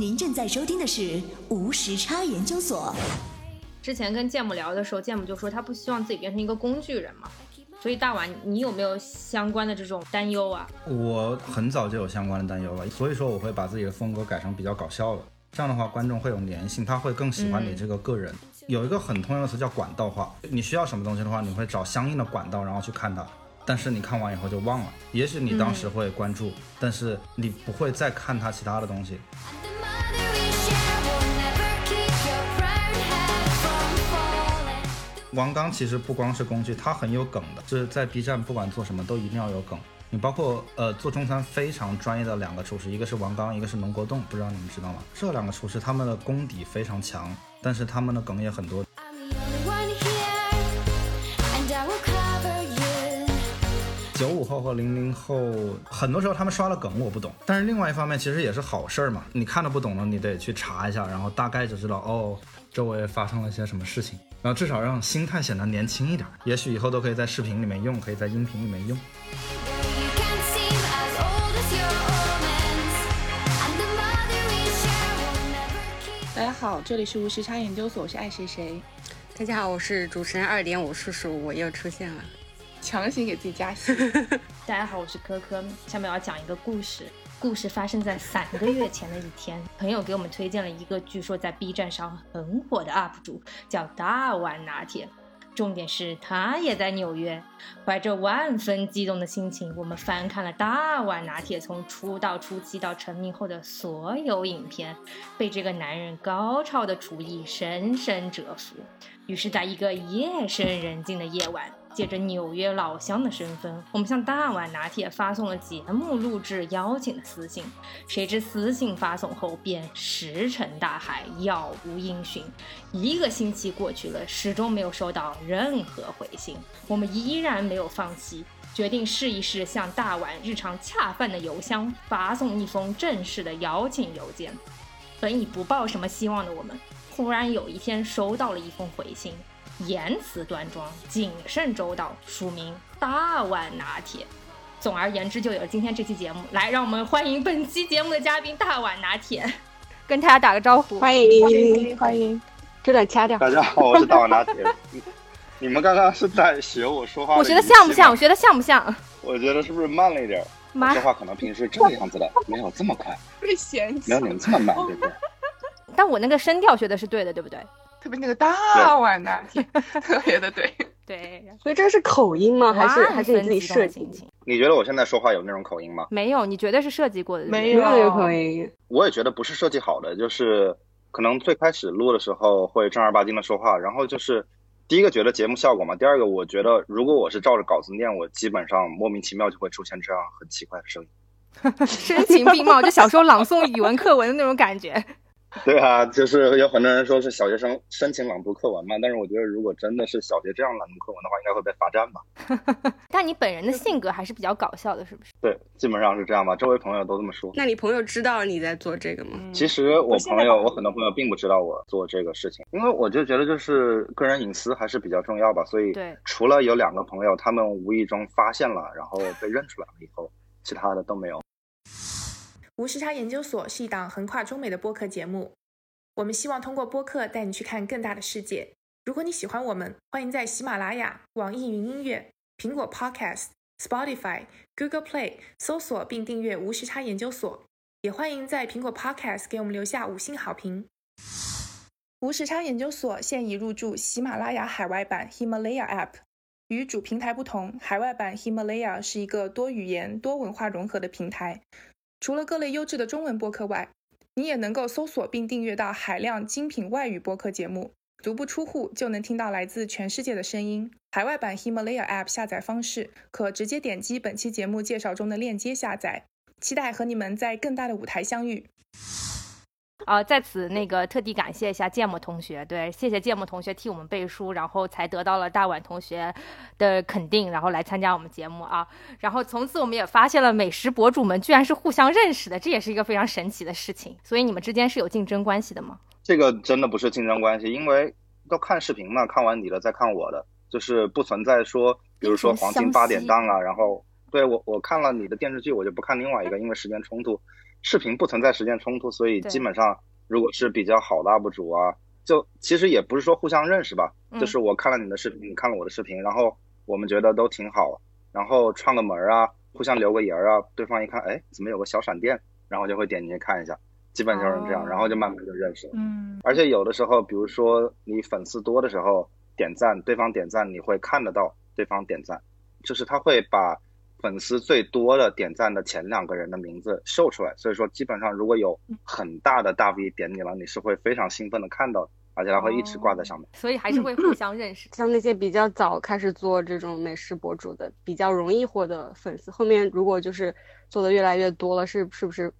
您正在收听的是无时差研究所。之前跟建母聊的时候，建母就说他不希望自己变成一个工具人嘛。所以大碗，你有没有相关的这种担忧啊？我很早就有相关的担忧了，所以说我会把自己的风格改成比较搞笑的，这样的话观众会有粘性，他会更喜欢你这个个人。有一个很通用的词叫管道化，你需要什么东西的话，你会找相应的管道，然后去看它。但是你看完以后就忘了，也许你当时会关注，但是你不会再看他其他的东西。王刚其实不光是工具，他很有梗的，就是在 B 站不管做什么都一定要有梗。你包括呃做中餐非常专业的两个厨师，一个是王刚，一个是龙国栋，不知道你们知道吗？这两个厨师他们的功底非常强，但是他们的梗也很多。九五后和零零后，很多时候他们刷的梗我不懂，但是另外一方面其实也是好事儿嘛。你看的不懂了，你得去查一下，然后大概就知道哦，周围发生了些什么事情，然后至少让心态显得年轻一点。也许以后都可以在视频里面用，可以在音频里面用。大家好，这里是无时差研究所，我是爱谁谁。大家好，我是主持人二点五叔叔，我又出现了。强行给自己加戏。大家好，我是科科，下面我要讲一个故事。故事发生在三个月前的一天，朋友给我们推荐了一个据说在 B 站上很火的 UP 主，叫大碗拿铁。重点是他也在纽约。怀着万分激动的心情，我们翻看了大碗拿铁从出道初期到成名后的所有影片，被这个男人高超的厨艺深深折服。于是，在一个夜深人静的夜晚。借着纽约老乡的身份，我们向大碗拿铁发送了节目录制邀请的私信。谁知私信发送后便石沉大海，杳无音讯。一个星期过去了，始终没有收到任何回信。我们依然没有放弃，决定试一试向大碗日常恰饭的邮箱发送一封正式的邀请邮件。本已不抱什么希望的我们，忽然有一天收到了一封回信。言辞端庄、谨慎周到，署名大碗拿铁。总而言之，就有了今天这期节目。来，让我们欢迎本期节目的嘉宾大碗拿铁，跟大家打个招呼。欢迎欢迎，这段掐掉。大家好，我是大碗拿铁。你们刚刚是在学我说话？我觉得像不像？我觉得像不像？我觉得是不是慢了一点？说话可能平时这个样子的，没有这么快。被嫌弃。没有你们这么慢，对不对？但我那个声调学的是对的，对不对？特别那个大碗拿铁，特别的对对，所以这是口音吗？还是还是你自己设计？你觉得我现在说话有那种口音吗？没有，你觉得是设计过的？没有有口音。我也觉得不是设计好的，就是可能最开始录的时候会正儿八经的说话，然后就是第一个觉得节目效果嘛，第二个我觉得如果我是照着稿子念，我基本上莫名其妙就会出现这样很奇怪的声音，声情并茂，就小时候朗诵语文课文的那种感觉。对啊，就是有很多人说是小学生申请朗读课文嘛，但是我觉得如果真的是小学这样朗读课文的话，应该会被罚站吧。但你本人的性格还是比较搞笑的，是不是？对，基本上是这样吧，周围朋友都这么说。那你朋友知道你在做这个吗？其实我朋友，我很多朋友并不知道我做这个事情，因为我就觉得就是个人隐私还是比较重要吧，所以对，除了有两个朋友，他们无意中发现了，然后被认出来了以后，其他的都没有。无时差研究所是一档横跨中美的播客节目。我们希望通过播客带你去看更大的世界。如果你喜欢我们，欢迎在喜马拉雅、网易云音乐、苹果 Podcast、Spotify、Google Play 搜索并订阅“无时差研究所”。也欢迎在苹果 Podcast 给我们留下五星好评。无时差研究所现已入驻喜马拉雅海外版 Himalaya App。与主平台不同，海外版 Himalaya 是一个多语言、多文化融合的平台。除了各类优质的中文播客外，你也能够搜索并订阅到海量精品外语播客节目，足不出户就能听到来自全世界的声音。海外版 Himalaya App 下载方式可直接点击本期节目介绍中的链接下载。期待和你们在更大的舞台相遇。啊，在此那个特地感谢一下芥末同学，对，谢谢芥末同学替我们背书，然后才得到了大碗同学的肯定，然后来参加我们节目啊。然后从此我们也发现了美食博主们居然是互相认识的，这也是一个非常神奇的事情。所以你们之间是有竞争关系的吗？这个真的不是竞争关系，因为都看视频嘛，看完你的再看我的，就是不存在说，比如说黄金八点档啊，然后对我我看了你的电视剧，我就不看另外一个，因为时间冲突。视频不存在时间冲突，所以基本上如果是比较好的 UP 主啊，就其实也不是说互相认识吧，嗯。就是我看了你的视频，你看了我的视频，然后我们觉得都挺好，然后串个门儿啊，互相留个言儿啊，对方一看，哎，怎么有个小闪电，然后就会点进去看一下，基本就是这样，哦然后就慢慢就认识了。嗯。而且有的时候，比如说你粉丝多的时候点赞，对方点赞，你会看得到对方点赞，就是他会把粉丝最多的点赞的前两个人的名字秀出来。所以说，基本上如果有很大的大 V 点你了，你是会非常兴奋的看到的，而且他会一直挂在上面。所以还是会互相认识。像那些比较早开始做这种美食博主的，比较容易获得粉丝。后面如果就是做的越来越多了，是是不是，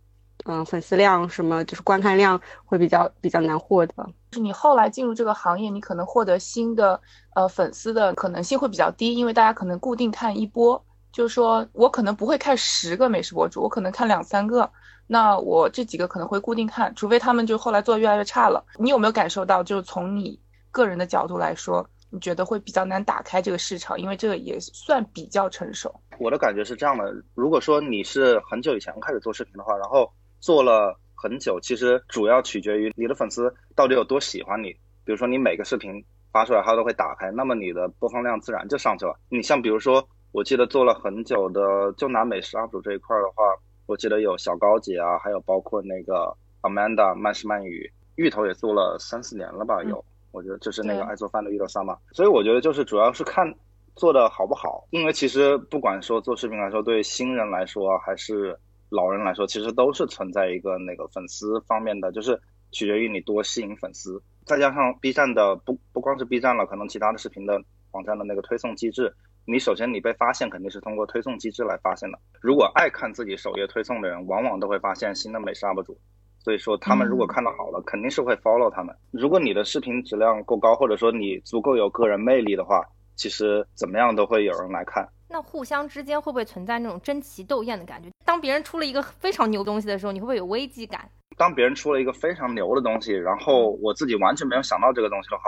嗯、粉丝量什么就是观看量会比较比较难获得？就是你后来进入这个行业，你可能获得新的呃粉丝的可能性会比较低，因为大家可能固定看一波，就是说我可能不会看十个美食博主，我可能看两三个，那我这几个可能会固定看，除非他们就后来做的越来越差了。你有没有感受到，就是从你个人的角度来说，你觉得会比较难打开这个市场，因为这个也算比较成熟。我的感觉是这样的：如果说你是很久以前开始做视频的话，然后做了很久，其实主要取决于你的粉丝到底有多喜欢你。比如说你每个视频发出来，他都会打开，那么你的播放量自然就上去了。你像比如说，我记得做了很久的，就拿美食 UP 主这一块儿的话，我记得有小高姐啊，还有包括那个 Amanda 慢食慢语，芋头也做了三四年了吧，有。我觉得就是那个爱做饭的芋头三嘛，所以我觉得就是主要是看做的好不好，因为其实不管说做视频来说，对新人来说还是老人来说，其实都是存在一个那个粉丝方面的，就是取决于你多吸引粉丝，再加上 B 站的不不光是 B 站了，可能其他的视频的网站的那个推送机制，你首先你被发现肯定是通过推送机制来发现的。如果爱看自己首页推送的人，往往都会发现新的美食 UP 主。所以说，他们如果看到好了，肯定是会 follow 他们。如果你的视频质量够高，或者说你足够有个人魅力的话，其实怎么样都会有人来看。那互相之间会不会存在那种争奇斗艳的感觉？当别人出了一个非常牛的东西的时候，你会不会有危机感？当别人出了一个非常牛的东西，然后我自己完全没有想到这个东西的话，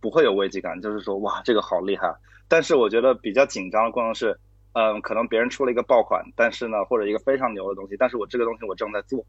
不会有危机感，就是说哇，这个好厉害。但是我觉得比较紧张的过程是，嗯，可能别人出了一个爆款，但是呢，或者一个非常牛的东西，但是我这个东西我正在做，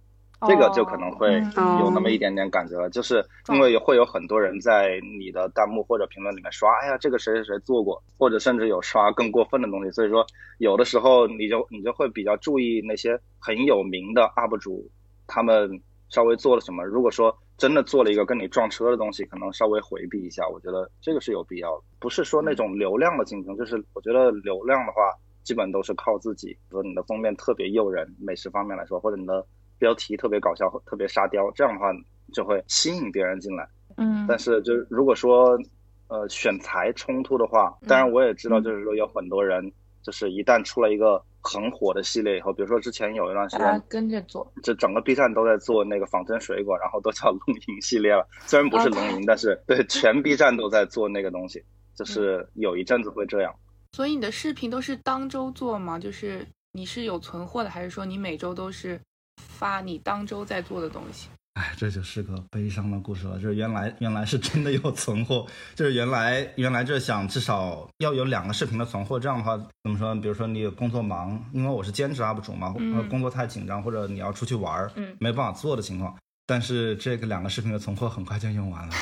这个就可能会哦有那么一点点感觉了，就是因为会有很多人在你的弹幕或者评论里面刷，哎呀，这个谁谁谁做过，或者甚至有刷更过分的东西，所以说有的时候你就你就会比较注意那些很有名的 UP 主，他们稍微做了什么。如果说真的做了一个跟你撞车的东西，可能稍微回避一下，我觉得这个是有必要的，不是说那种流量的竞争，就是我觉得流量的话，基本都是靠自己，比如说你的封面特别诱人，美食方面来说，或者你的标题特别搞笑、特别沙雕，这样的话就会吸引别人进来。嗯但是就是如果说呃选材冲突的话，当然我也知道，就是说有很多人就是一旦出了一个很火的系列以后，比如说之前有一段时间，跟着做。这整个 B 站都在做那个仿真水果，然后都叫龙吟系列了。虽然不是龙吟，但是对全 B 站都在做那个东西，就是有一阵子会这样。所以你的视频都是当周做吗？就是你是有存货的，还是说你每周都是发你当周在做的东西？哎，这就是个悲伤的故事了。就是原来原来是真的有存货，就是原来原来这想至少要有两个视频的存货，这样的话怎么说？比如说你有工作忙，因为我是兼职 UP 主嘛，工作太紧张，或者你要出去玩儿，嗯没办法做的情况。但是这个两个视频的存货很快就用完了。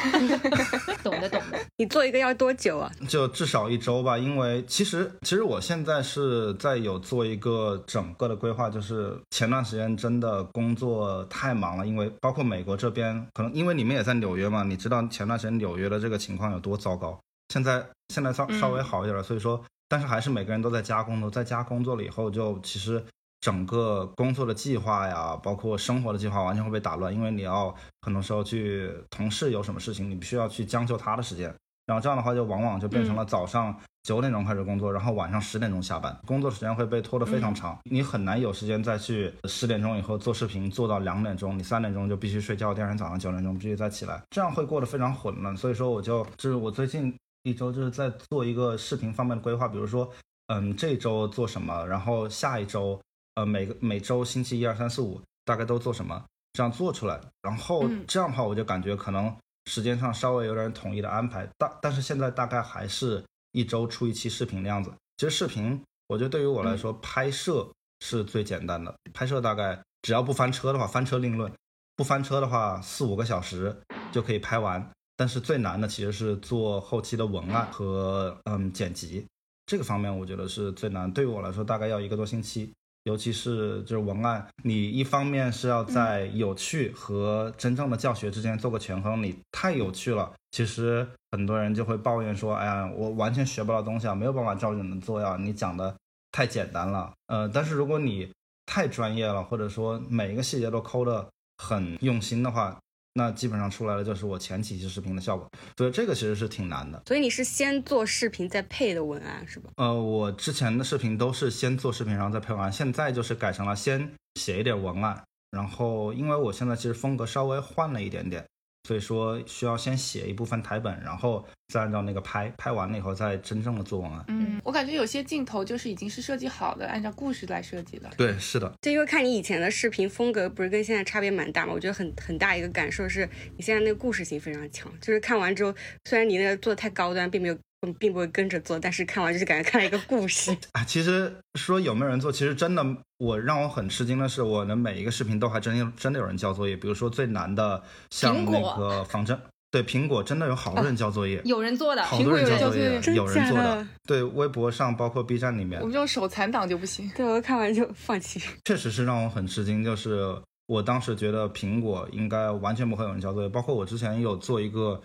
懂的懂的。你做一个要多久啊？就至少一周吧，因为其实其实我现在是在有做一个整个的规划，就是前段时间真的工作太忙了，因为包括美国这边，可能因为你们也在纽约嘛，你知道前段时间纽约的这个情况有多糟糕。现在现在稍稍微好一点了，所以说，但是还是每个人都在家工作，在家工作了以后，就其实整个工作的计划呀，包括生活的计划完全会被打乱，因为你要很多时候去同事有什么事情，你必须要去将就他的时间。然后这样的话，就往往就变成了早上九点钟开始工作，然后晚上十点钟下班，工作时间会被拖得非常长，你很难有时间再去十点钟以后做视频做到两点钟，你三点钟就必须睡觉，第二天早上九点钟必须再起来，这样会过得非常混乱。所以说，我就就是我最近一周就是在做一个视频方面的规划，比如说，嗯，这周做什么，然后下一周，呃，每个每周星期一二三四五大概都做什么，这样做出来，然后嗯。这样的话，我就感觉可能时间上稍微有点统一的安排，但但是现在大概还是一周出一期视频的样子。其实视频，我觉得对于我来说，拍摄是最简单的，拍摄大概只要不翻车的话，翻车另论，不翻车的话四五个小时就可以拍完。但是最难的其实是做后期的文案和嗯剪辑，这个方面我觉得是最难。对于我来说，大概要一个多星期。尤其是就是文案，你一方面是要在有趣和真正的教学之间做个权衡，你太有趣了，其实很多人就会抱怨说，哎呀，我完全学不到东西啊，没有办法照着你做呀，你讲的太简单了。呃，但是如果你太专业了，或者说每一个细节都抠的很用心的话。那基本上出来的就是我前几期视频的效果，所以这个其实是挺难的。所以你是先做视频再配的文案是吧？呃，我之前的视频都是先做视频，然后再配文案，现在就是改成了先写一点文案，然后因为我现在其实风格稍微换了一点点。所以说需要先写一部分台本，然后再按照那个拍，拍完了以后再真正的做文案。嗯，我感觉有些镜头就是已经是设计好的，按照故事来设计的。对，是的。就因为看你以前的视频风格不是跟现在差别蛮大嘛，我觉得很很大一个感受是你现在那个故事性非常强，就是看完之后，虽然你那个做的太高端，并没有。并不会跟着做，但是看完就是感觉看了一个故事 啊。其实说有没有人做，其实真的，我让我很吃惊的是，我的每一个视频都还真真的有人交作业。比如说最难的，像那个仿真，对苹果真的有好多人交作业，有人做的，好多人交作业，有人做的。对，微博上包括 B 站里面，我们这种手残党就不行。对我看完就放弃。确实是让我很吃惊，就是我当时觉得苹果应该完全不会有人交作业，包括我之前有做一个。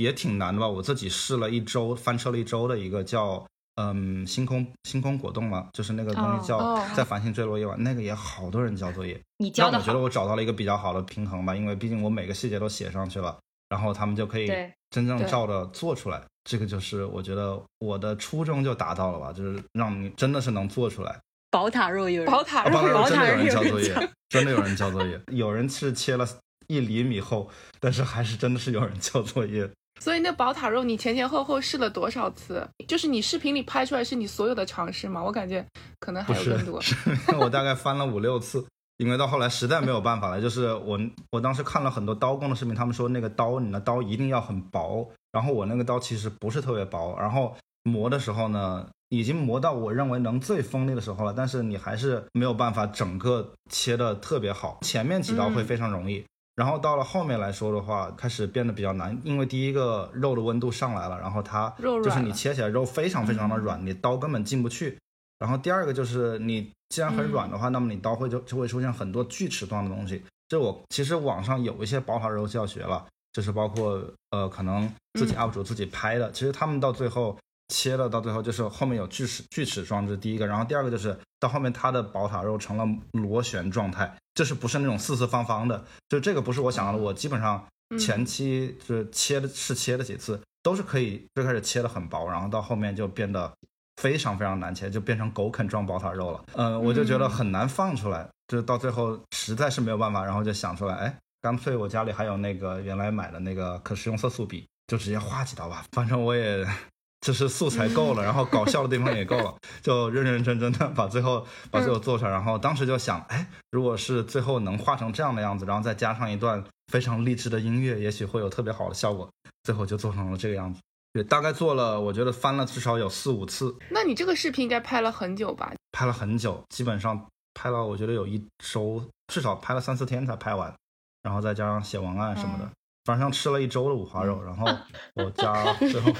也挺难的吧？我自己试了一周，翻车了一周的一个叫嗯星空星空果冻嘛，就是那个东西叫在繁星坠落夜晚，那个也好多人交作业。你交的我觉得我找到了一个比较好的平衡吧，因为毕竟我每个细节都写上去了，然后他们就可以真正照着做出来。这个就是我觉得我的初衷就达到了吧，就是让你真的是能做出来。宝塔肉有人，宝塔肉宝塔肉真的有人交作业，真的有人交作业，有人是切了一厘米厚，但是还是真的是有人交作业。所以那宝塔肉你前前后后试了多少次？就是你视频里拍出来是你所有的尝试吗？我感觉可能还有更多。我大概翻了五六次，因为到后来实在没有办法了。就是我我当时看了很多刀工的视频，他们说那个刀你的刀一定要很薄，然后我那个刀其实不是特别薄，然后磨的时候呢，已经磨到我认为能最锋利的时候了，但是你还是没有办法整个切的特别好。前面几刀会非常容易。然后到了后面来说的话，开始变得比较难，因为第一个肉的温度上来了，然后它就是你切起来肉非常非常的软，你刀根本进不去。然后第二个就是你既然很软的话，那么你刀会就就会出现很多锯齿状的东西。这我其实网上有一些宝塔肉教学了，就是包括呃可能自己 UP 主自己拍的，其实他们到最后。切了到最后就是后面有锯齿锯齿状，这是第一个。然后第二个就是到后面它的宝塔肉成了螺旋状态，就是不是那种四四方方的，就这个不是我想要的。我基本上前期就是切的是切了几次，都是可以最开始切的很薄，然后到后面就变得非常非常难切，就变成狗啃状宝塔肉了。嗯，我就觉得很难放出来，就到最后实在是没有办法，然后就想出来，哎，干脆我家里还有那个原来买的那个可食用色素笔，就直接画几刀吧，反正我也。就是素材够了，然后搞笑的地方也够了，就认认真真的把最后把最后做出来。然后当时就想，哎，如果是最后能画成这样的样子，然后再加上一段非常励志的音乐，也许会有特别好的效果。最后就做成了这个样子。对，大概做了，我觉得翻了至少有四五次。那你这个视频应该拍了很久吧？拍了很久，基本上拍了，我觉得有一周，至少拍了三四天才拍完，然后再加上写文案什么的。反正吃了一周的五花肉，然后 我家最后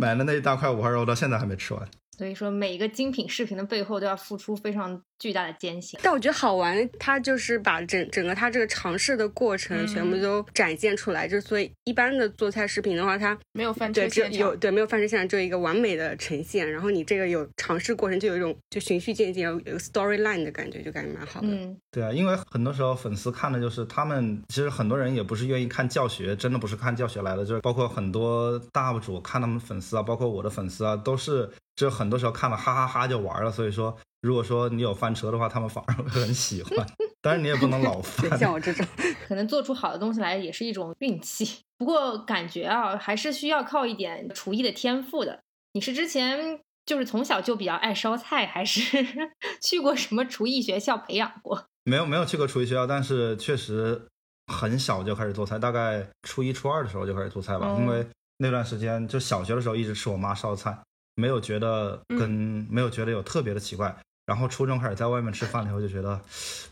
买了那一大块五花肉到现在还没吃完。所以说，每一个精品视频的背后都要付出非常巨大的艰辛。但我觉得好玩，它就是把整整个它这个尝试的过程全部都展现出来。就所以一般的做菜视频的话，它没有翻车现有对没有翻车现场，只有一个完美的呈现。然后你这个有尝试过程，就有一种就循序渐进，有有 storyline 的感觉，就感觉蛮好的。嗯，对啊，因为很多时候粉丝看的就是他们，其实很多人也不是愿意看教学，真的不是看教学来的，就是包括很多大 UP 主看他们粉丝啊，包括我的粉丝啊，都是。就很多时候看了哈哈哈就玩了，所以说如果说你有翻车的话，他们反而会很喜欢。但是你也不能老翻。像我这种，可能做出好的东西来也是一种运气。不过感觉啊，还是需要靠一点厨艺的天赋的。你是之前就是从小就比较爱烧菜，还是去过什么厨艺学校培养过？没有，没有去过厨艺学校，但是确实很小就开始做菜，大概初一、初二的时候就开始做菜吧。因为那段时间就小学的时候一直吃我妈烧的菜。没有觉得跟没有觉得有特别的奇怪，然后初中开始在外面吃饭了以后，就觉得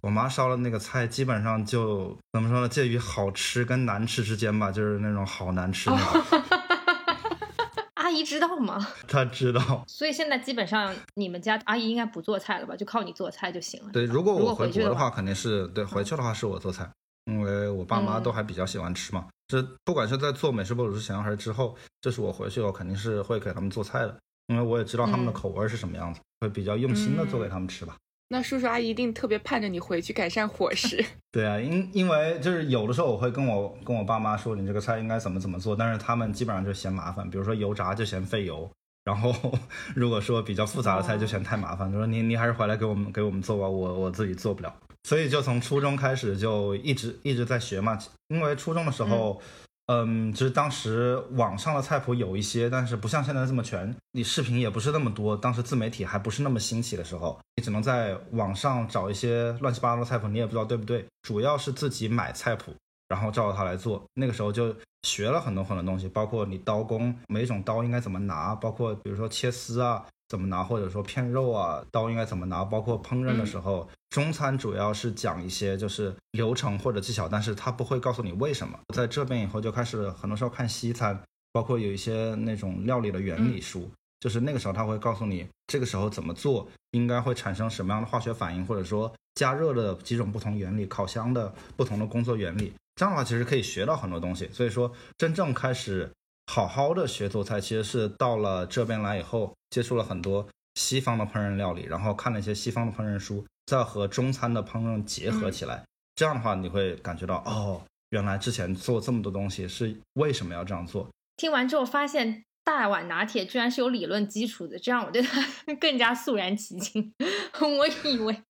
我妈烧的那个菜基本上就怎么说呢，介于好吃跟难吃之间吧，就是那种好难吃那种。阿姨知道吗？她知道。所以现在基本上你们家阿姨应该不做菜了吧？就靠你做菜就行了。对，如果我回国的话话，肯定是对回去的话是我做菜，因为我爸妈都还比较喜欢吃嘛。这不管是在做美食博主之前还是之后，就是我回去我肯定是会给他们做菜的，因为我也知道他们的嗯口味是什么样子，会比较用心的做给他们吃吧。那叔叔阿姨一定特别盼着你回去改善伙食。对啊，因因为就是有的时候我会跟我跟我爸妈说你这个菜应该怎么怎么做，但是他们基本上就嫌麻烦，比如说油炸就嫌费油，然后 如果说比较复杂的菜就嫌太麻烦，就说你你还是回来给我们给我们做吧，我我自己做不了。所以就从初中开始就一直一直在学嘛，因为初中的时候。嗯，嗯就是当时网上的菜谱有一些，但是不像现在这么全，你视频也不是那么多，当时自媒体还不是那么兴起的时候，你只能在网上找一些乱七八糟的菜谱，你也不知道对不对，主要是自己买菜谱，然后照着它来做。那个时候就学了很多很多东西，包括你刀工，每种刀应该怎么拿，包括比如说切丝啊怎么拿，或者说片肉啊刀应该怎么拿，包括烹饪的时候，中餐主要是讲一些就是流程或者技巧，但是他不会告诉你为什么。在这边以后就开始很多时候看西餐，包括有一些那种料理的原理书。就是那个时候，他会告诉你这个时候怎么做，应该会产生什么样的化学反应，或者说加热的几种不同原理，烤箱的不同的工作原理。这样的话，其实可以学到很多东西。所以说，真正开始好好的学做菜，其实是到了这边来以后，接触了很多西方的烹饪料理，然后看了一些西方的烹饪书，再和中餐的烹饪结合起来。这样的话，你会感觉到哦，原来之前做这么多东西是为什么要这样做。听完之后发现大碗拿铁居然是有理论基础的，这让我对它 更加肃然起敬。我以为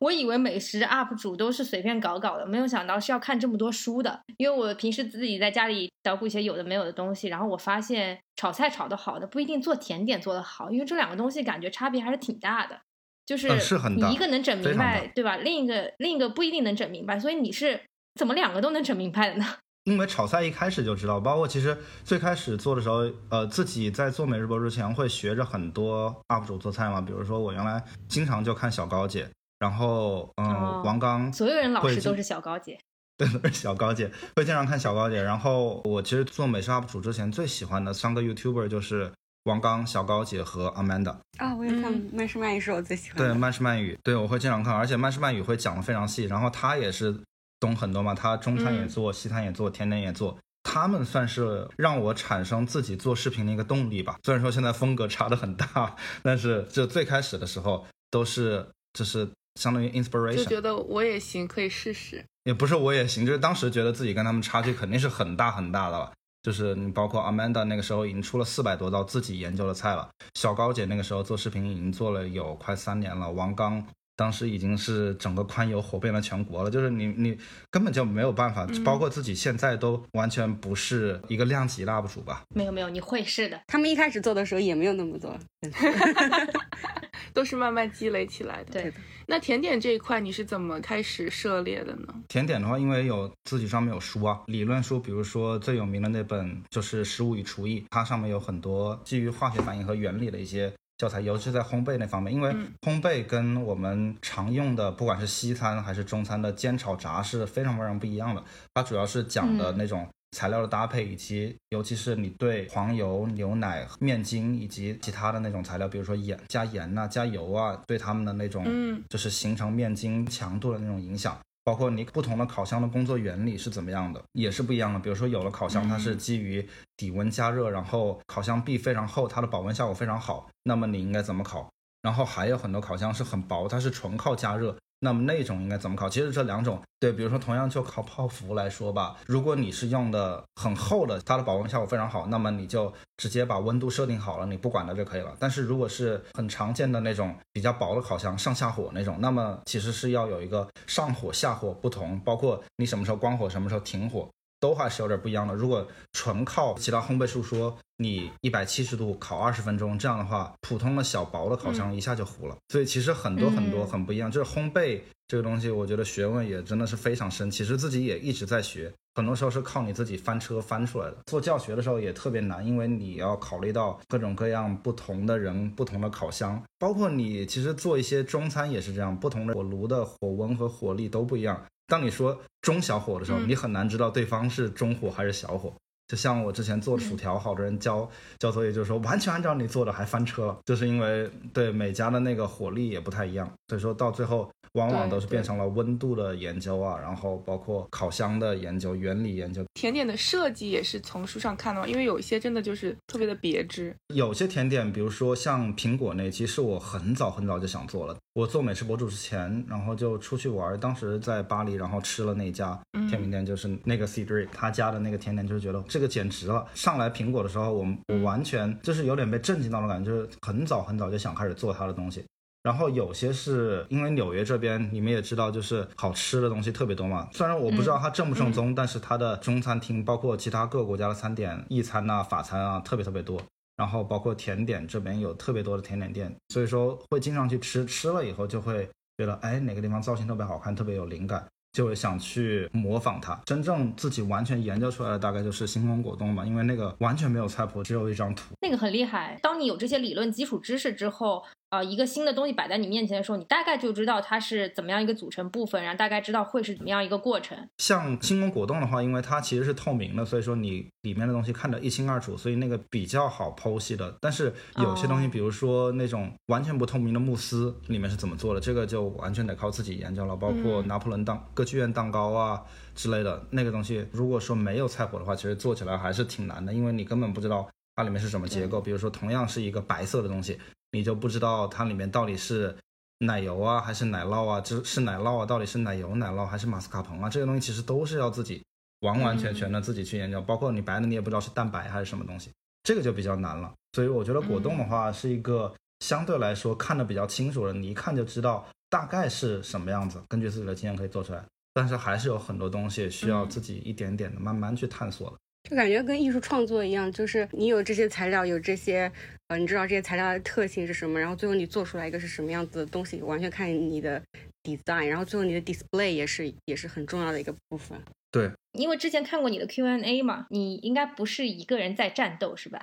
我以为美食 UP 主都是随便搞搞的，没有想到是要看这么多书的。因为我平时自己在家里捣鼓一些有的没有的东西，然后我发现炒菜炒得好的不一定做甜点做得好，因为这两个东西感觉差别还是挺大的。就是你一个能整明白，对吧？另一个另一个不一定能整明白，所以你是怎么两个都能整明白的呢？因为炒菜一开始就知道，包括其实最开始做的时候，呃，自己在做美食博主之前会学着很多 UP 主做菜嘛，比如说我原来经常就看小高姐，然后嗯、哦王刚，所有人老师都是小高姐。对，都是小高姐，会经常看小高姐。然后我其实做美食 UP 主之前最喜欢的三个 YouTuber 就是王刚、小高姐和 Amanda。啊，我也看嗯慢食慢语是我最喜欢的对，的。慢食慢语，对我会经常看，而且慢食慢语会讲的非常细。然后他也是懂很多嘛，他中餐也嗯做，西餐也做，甜点也做。他们算是让我产生自己做视频的一个动力吧。虽然说现在风格差的很大，但是就最开始的时候都是就是相当于 inspiration，就觉得我也行，可以试试。也不是我也行，就是当时觉得自己跟他们差距肯定是很大很大的了。就是你包括 Amanda 那个时候已经出了四百多道自己研究的菜了，小高姐那个时候做视频已经做了有快三年了，王刚当时已经是整个宽油火遍了全国了，就是你你根本就没有办法，包括自己现在都完全不是一个量级的 UP 主吧。没有没有，你会是的。他们一开始做的时候也没有那么做，都是慢慢积累起来的。对，那甜点这一块你是怎么开始涉猎的呢？甜点的话，因为有自己上面有书啊，理论书，比如说最有名的那本就是《食物与厨艺》，它上面有很多基于化学反应和原理的一些教材，尤其是在烘焙那方面，因为嗯烘焙跟我们常用的不管是西餐还是中餐的煎炒炸是非常非常不一样的。它主要是讲的嗯那种材料的搭配，以及尤其是你对黄油、牛奶、面筋以及其他的那种材料，比如说盐加盐呐、加油啊，对它们的那种嗯就是形成面筋强度的那种影响。包括你不同的烤箱的工作原理是怎么样的，也是不一样的。比如说，有的烤箱它是基于底温加热，然后烤箱壁非常厚，它的保温效果非常好，那么你应该怎么烤？然后还有很多烤箱是很薄，它是纯靠加热，那么那种应该怎么烤？其实这两种，对，比如说同样就烤泡芙来说吧，如果你是用的很厚的，它的保温效果非常好，那么你就直接把温度设定好了，你不管它就可以了。但是如果是很常见的那种比较薄的烤箱，上下火那种，那么其实是要有一个上火下火不同，包括你什么时候关火，什么时候停火。都还是有点不一样的。如果纯靠其他烘焙术说你一百七十度烤二十分钟，这样的话，普通的小薄的烤箱一下就糊了。所以其实很多很多很不一样，就是烘焙这个东西，我觉得学问也真的是非常深。其实自己也一直在学，很多时候是靠你自己翻车翻出来的。做教学的时候也特别难，因为你要考虑到各种各样不同的人、不同的烤箱，包括你其实做一些中餐也是这样，不同的火炉的火温和火力都不一样。当你说中小火的时候，你很难知道对方是中火还是小火。就像我之前做薯条，好多人交交作业就是说完全按照你做的还翻车了，就是因为对每家的那个火力也不太一样，所以说到最后往往都是变成了温度的研究啊，然后包括烤箱的研究、原理研究。甜点的设计也是从书上看到，因为有一些真的就是特别的别致。有些甜点，比如说像苹果那，其实我很早很早就想做了。我做美食博主之前，然后就出去玩，当时在巴黎，然后吃了那家甜品店，就是那个 Cedric 他家的那个甜点，就是觉得这个简直了。上来苹果的时候，我我完全就是有点被震惊到的感觉，就是很早很早就想开始做他的东西。然后有些是因为纽约这边你们也知道，就是好吃的东西特别多嘛。虽然我不知道它正不正宗，但是它的中餐厅，包括其他各个国家的餐点，意餐啊、法餐啊，特别特别多。然后包括甜点这边有特别多的甜点店，所以说会经常去吃，吃了以后就会觉得，哎，哪个地方造型特别好看，特别有灵感。就会想去模仿它，真正自己完全研究出来的大概就是星空果冻嘛，因为那个完全没有菜谱，只有一张图。那个很厉害。当你有这些理论基础知识之后，啊，一个新的东西摆在你面前的时候，你大概就知道它是怎么样一个组成部分，然后大概知道会是怎么样一个过程。像星空果冻的话，因为它其实是透明的，所以说你里面的东西看得一清二楚，所以那个比较好剖析的。但是有些东西，比如说那种完全不透明的慕斯，里面是怎么做的，这个就完全得靠自己研究了。包括拿破仑蛋、歌剧院蛋糕啊之类的那个东西，如果说没有菜谱的话，其实做起来还是挺难的，因为你根本不知道它里面是什么结构。比如说同样是一个白色的东西。你就不知道它里面到底是奶油啊，还是奶酪啊？这是奶酪啊，到底是奶油奶酪还是马斯卡彭啊？这些东西其实都是要自己完完全全的自己去研究，包括你白的你也不知道是蛋白还是什么东西，这个就比较难了。所以我觉得果冻的话是一个相对来说看的比较清楚的，你一看就知道大概是什么样子，根据自己的经验可以做出来。但是还是有很多东西需要自己一点点的慢慢去探索的。就感觉跟艺术创作一样，就是你有这些材料，有这些，呃，你知道这些材料的特性是什么，然后最后你做出来一个是什么样子的东西，完全看你的 design，然后最后你的 display 也是也是很重要的一个部分。对，因为之前看过你的 Q&A 嘛，你应该不是一个人在战斗是吧？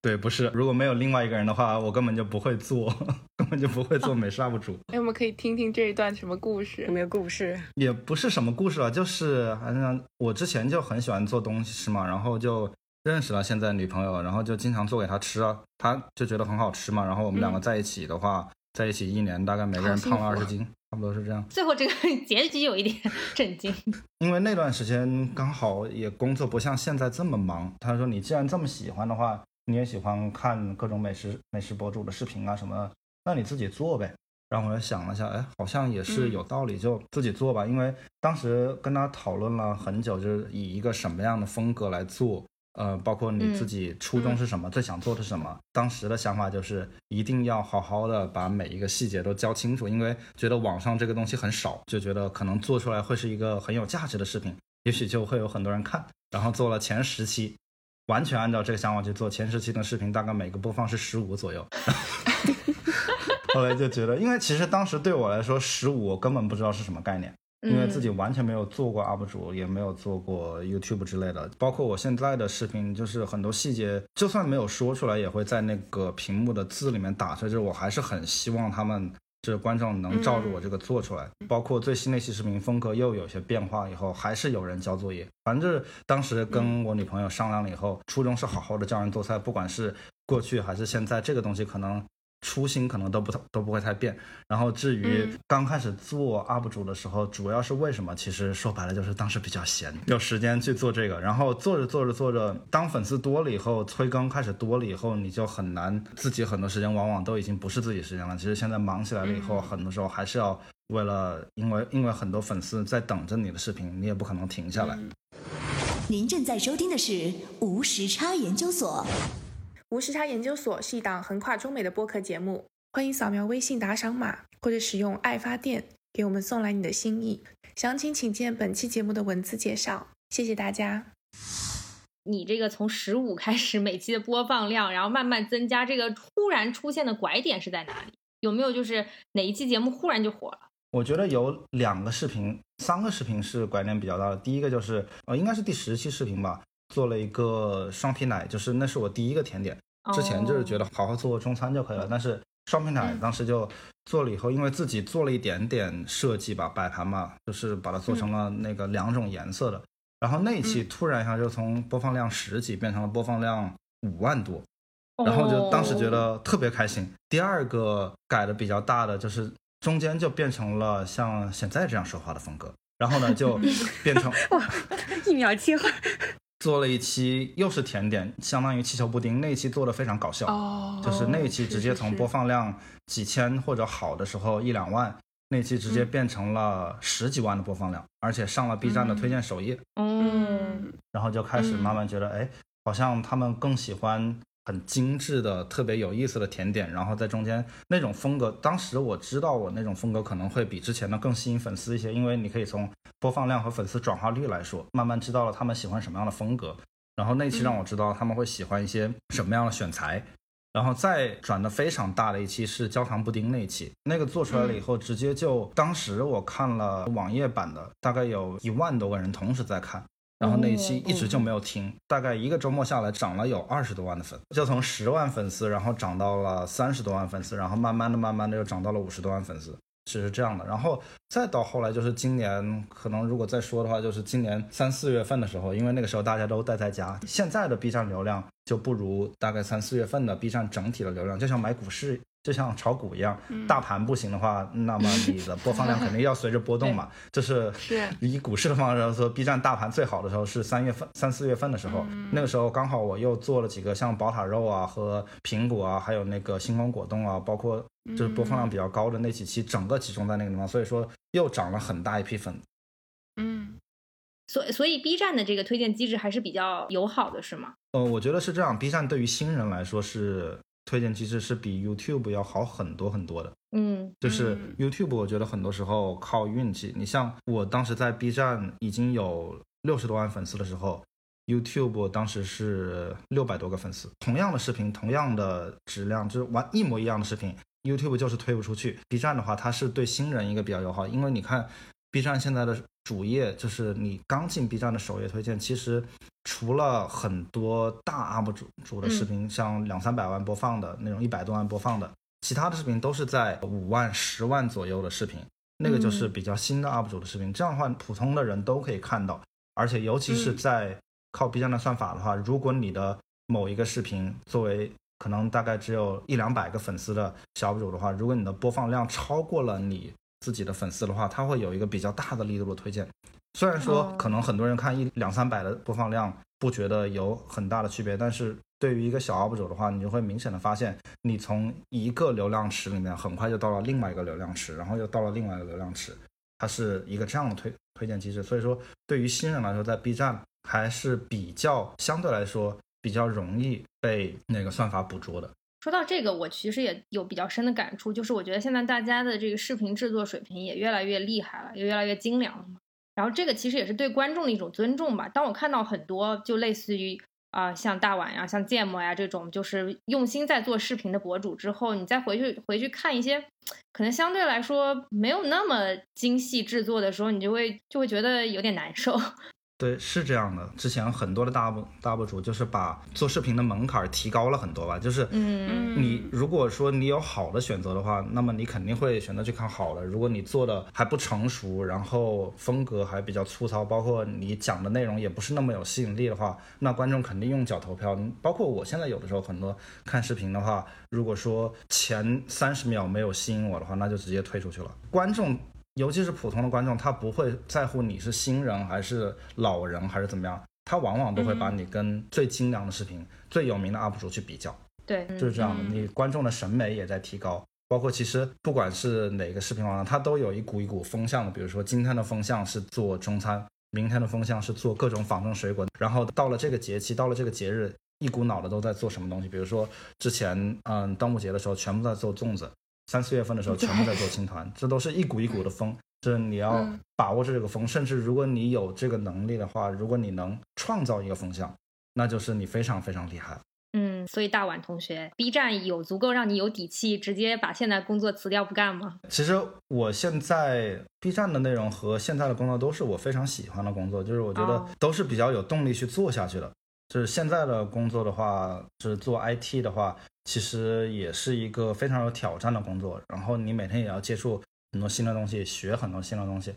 对，不是，如果没有另外一个人的话，我根本就不会做，根本就不会做美食 UP 主。哎，我们可以听听这一段什么故事？有没有故事？也不是什么故事了，就是好像我之前就很喜欢做东西吃嘛，然后就认识了现在女朋友，然后就经常做给她吃啊，她就觉得很好吃嘛，然后我们两个在一起的话，在一起一年，大概每个人胖了二十斤，差不多是这样。最后这个 结局有一点 震惊，因为那段时间刚好也工作不像现在这么忙。他说：“你既然这么喜欢的话。”你也喜欢看各种美食美食博主的视频啊什么的，那你自己做呗。然后我就想了一下，哎，好像也是有道理，就自己做吧。因为当时跟他讨论了很久，就是以一个什么样的风格来做，呃，包括你自己初衷是什么，最想做的是什么。当时的想法就是一定要好好的把每一个细节都教清楚，因为觉得网上这个东西很少，就觉得可能做出来会是一个很有价值的视频，也许就会有很多人看。然后做了前十期。完全按照这个想法去做，前十期的视频大概每个播放是十五左右。后来就觉得，因为其实当时对我来说，十五我根本不知道是什么概念，因为自己完全没有做过 UP 主，也没有做过 YouTube 之类的。包括我现在的视频，就是很多细节，就算没有说出来，也会在那个屏幕的字里面打出来。就是我还是很希望他们。是观众能照着我这个做出来，包括最新那期视频风格又有些变化，以后还是有人交作业。反正就是当时跟我女朋友商量了以后，初衷是好好的教人做菜，不管是过去还是现在，这个东西可能。初心可能都不都不会太变，然后至于刚开始做 UP 主的时候，主要是为什么？其实说白了就是当时比较闲，有时间去做这个。然后做着做着做着，当粉丝多了以后，催更开始多了以后，你就很难自己很多时间往往都已经不是自己时间了。其实现在忙起来了以后，很多时候还是要为了，因为因为很多粉丝在等着你的视频，你也不可能停下来。您正在收听的是无时差研究所。无时差研究所是一档横跨中美的播客节目，欢迎扫描微信打赏码或者使用爱发电给我们送来你的心意。详情请见本期节目的文字介绍。谢谢大家。你这个从十五开始每期的播放量，然后慢慢增加，这个突然出现的拐点是在哪里？有没有就是哪一期节目忽然就火了？我觉得有两个视频，三个视频是拐点比较大的。第一个就是呃，应该是第十期视频吧，做了一个双皮奶，就是那是我第一个甜点。之前就是觉得好好做中餐就可以了，但是双皮奶当时就做了以后，因为自己做了一点点设计吧，摆盘嘛，就是把它做成了那个两种颜色的。然后那一期突然一下就从播放量十几变成了播放量五万多，然后就当时觉得特别开心。第二个改的比较大的就是中间就变成了像现在这样说话的风格，然后呢就变成 一秒切换，做了一期又是甜点，相当于气球布丁。那一期做的非常搞笑，就是那一期直接从播放量几千或者好的时候一两万。那期直接变成了十几万的播放量，而且上了 B 站的推荐首页。嗯，然后就开始慢慢觉得，哎，好像他们更喜欢很精致的、特别有意思的甜点。然后在中间那种风格，当时我知道我那种风格可能会比之前的更吸引粉丝一些，因为你可以从播放量和粉丝转化率来说，慢慢知道了他们喜欢什么样的风格。然后那期让我知道他们会喜欢一些什么样的选材。然后再转的非常大的一期是焦糖布丁那一期，那个做出来了以后，直接就当时我看了网页版的，大概有一万多个人同时在看，然后那一期一直就没有停，大概一个周末下来涨了有二十多万的粉，就从十万粉丝，然后涨到了三十多万粉丝，然后慢慢的、慢慢的又涨到了五十多万粉丝。是这样的，然后再到后来就是今年，可能如果再说的话，就是今年三四月份的时候，因为那个时候大家都待在家，现在的 B 站流量就不如大概三四月份的 B 站整体的流量，就像买股市。就像炒股一样，大盘不行的话，那么你的播放量肯定要随着波动嘛。就是以股市的方式来说，B 站大盘最好的时候是三月份、三四月份的时候，那个时候刚好我又做了几个像宝塔肉啊和苹果啊，还有那个星光果冻啊，包括就是播放量比较高的那几期，整个集中在那个地方，所以说又涨了很大一批粉。嗯，所所以 B 站的这个推荐机制还是比较友好的，是吗？呃，我觉得是这样，B 站对于新人来说是。推荐机制是比 YouTube 要好很多很多的，嗯，就是 YouTube，我觉得很多时候靠运气。你像我当时在 B 站已经有六十多万粉丝的时候，YouTube 当时是六百多个粉丝，同样的视频，同样的质量，就是完一模一样的视频，YouTube 就是推不出去。B 站的话，它是对新人一个比较友好，因为你看 B 站现在的。主页就是你刚进 B 站的首页推荐，其实除了很多大 UP 主主的视频，像两三百万播放的那种，一百多万播放的，其他的视频都是在五万、十万左右的视频，那个就是比较新的 UP 主的视频。这样的话，普通的人都可以看到，而且尤其是在靠 B 站的算法的话，如果你的某一个视频作为可能大概只有一两百个粉丝的小 UP 主的话，如果你的播放量超过了你。自己的粉丝的话，他会有一个比较大的力度的推荐。虽然说可能很多人看一两三百的播放量不觉得有很大的区别，但是对于一个小 UP 主的话，你就会明显的发现，你从一个流量池里面很快就到了另外一个流量池，然后又到了另外一个流量池，它是一个这样的推推荐机制。所以说，对于新人来说，在 B 站还是比较相对来说比较容易被那个算法捕捉的。说到这个，我其实也有比较深的感触，就是我觉得现在大家的这个视频制作水平也越来越厉害了，也越来越精良了。然后这个其实也是对观众的一种尊重吧。当我看到很多就类似于啊像大碗呀、像芥末呀这种，就是用心在做视频的博主之后，你再回去回去看一些可能相对来说没有那么精细制作的时候，你就会就会觉得有点难受。对，是这样的。之前很多的大 UP 大 UP 主就是把做视频的门槛提高了很多吧。就是，嗯，你如果说你有好的选择的话，那么你肯定会选择去看好的。如果你做的还不成熟，然后风格还比较粗糙，包括你讲的内容也不是那么有吸引力的话，那观众肯定用脚投票。包括我现在有的时候很多看视频的话，如果说前三十秒没有吸引我的话，那就直接退出去了。观众。尤其是普通的观众，他不会在乎你是新人还是老人还是怎么样，他往往都会把你跟最精良的视频、最有名的 UP 主去比较。对，就是这样的。你观众的审美也在提高，包括其实不管是哪个视频网站，它都有一股一股风向的。比如说今天的风向是做中餐，明天的风向是做各种仿真水果，然后到了这个节气，到了这个节日，一股脑的都在做什么东西。比如说之前嗯端午节的时候，全部在做粽子。三四月份的时候，全部在做青团，这都是一股一股的风。就是你要嗯把握这个风，甚至如果你有这个能力的话，如果你能创造一个风向，那就是你非常非常厉害。嗯，所以大碗同学，B 站有足够让你有底气直接把现在工作辞掉不干吗？其实我现在 B 站的内容和现在的工作都是我非常喜欢的工作，就是我觉得哦都是比较有动力去做下去的。就是现在的工作的话，是做 IT 的话，其实也是一个非常有挑战的工作。然后你每天也要接触很多新的东西，学很多新的东西。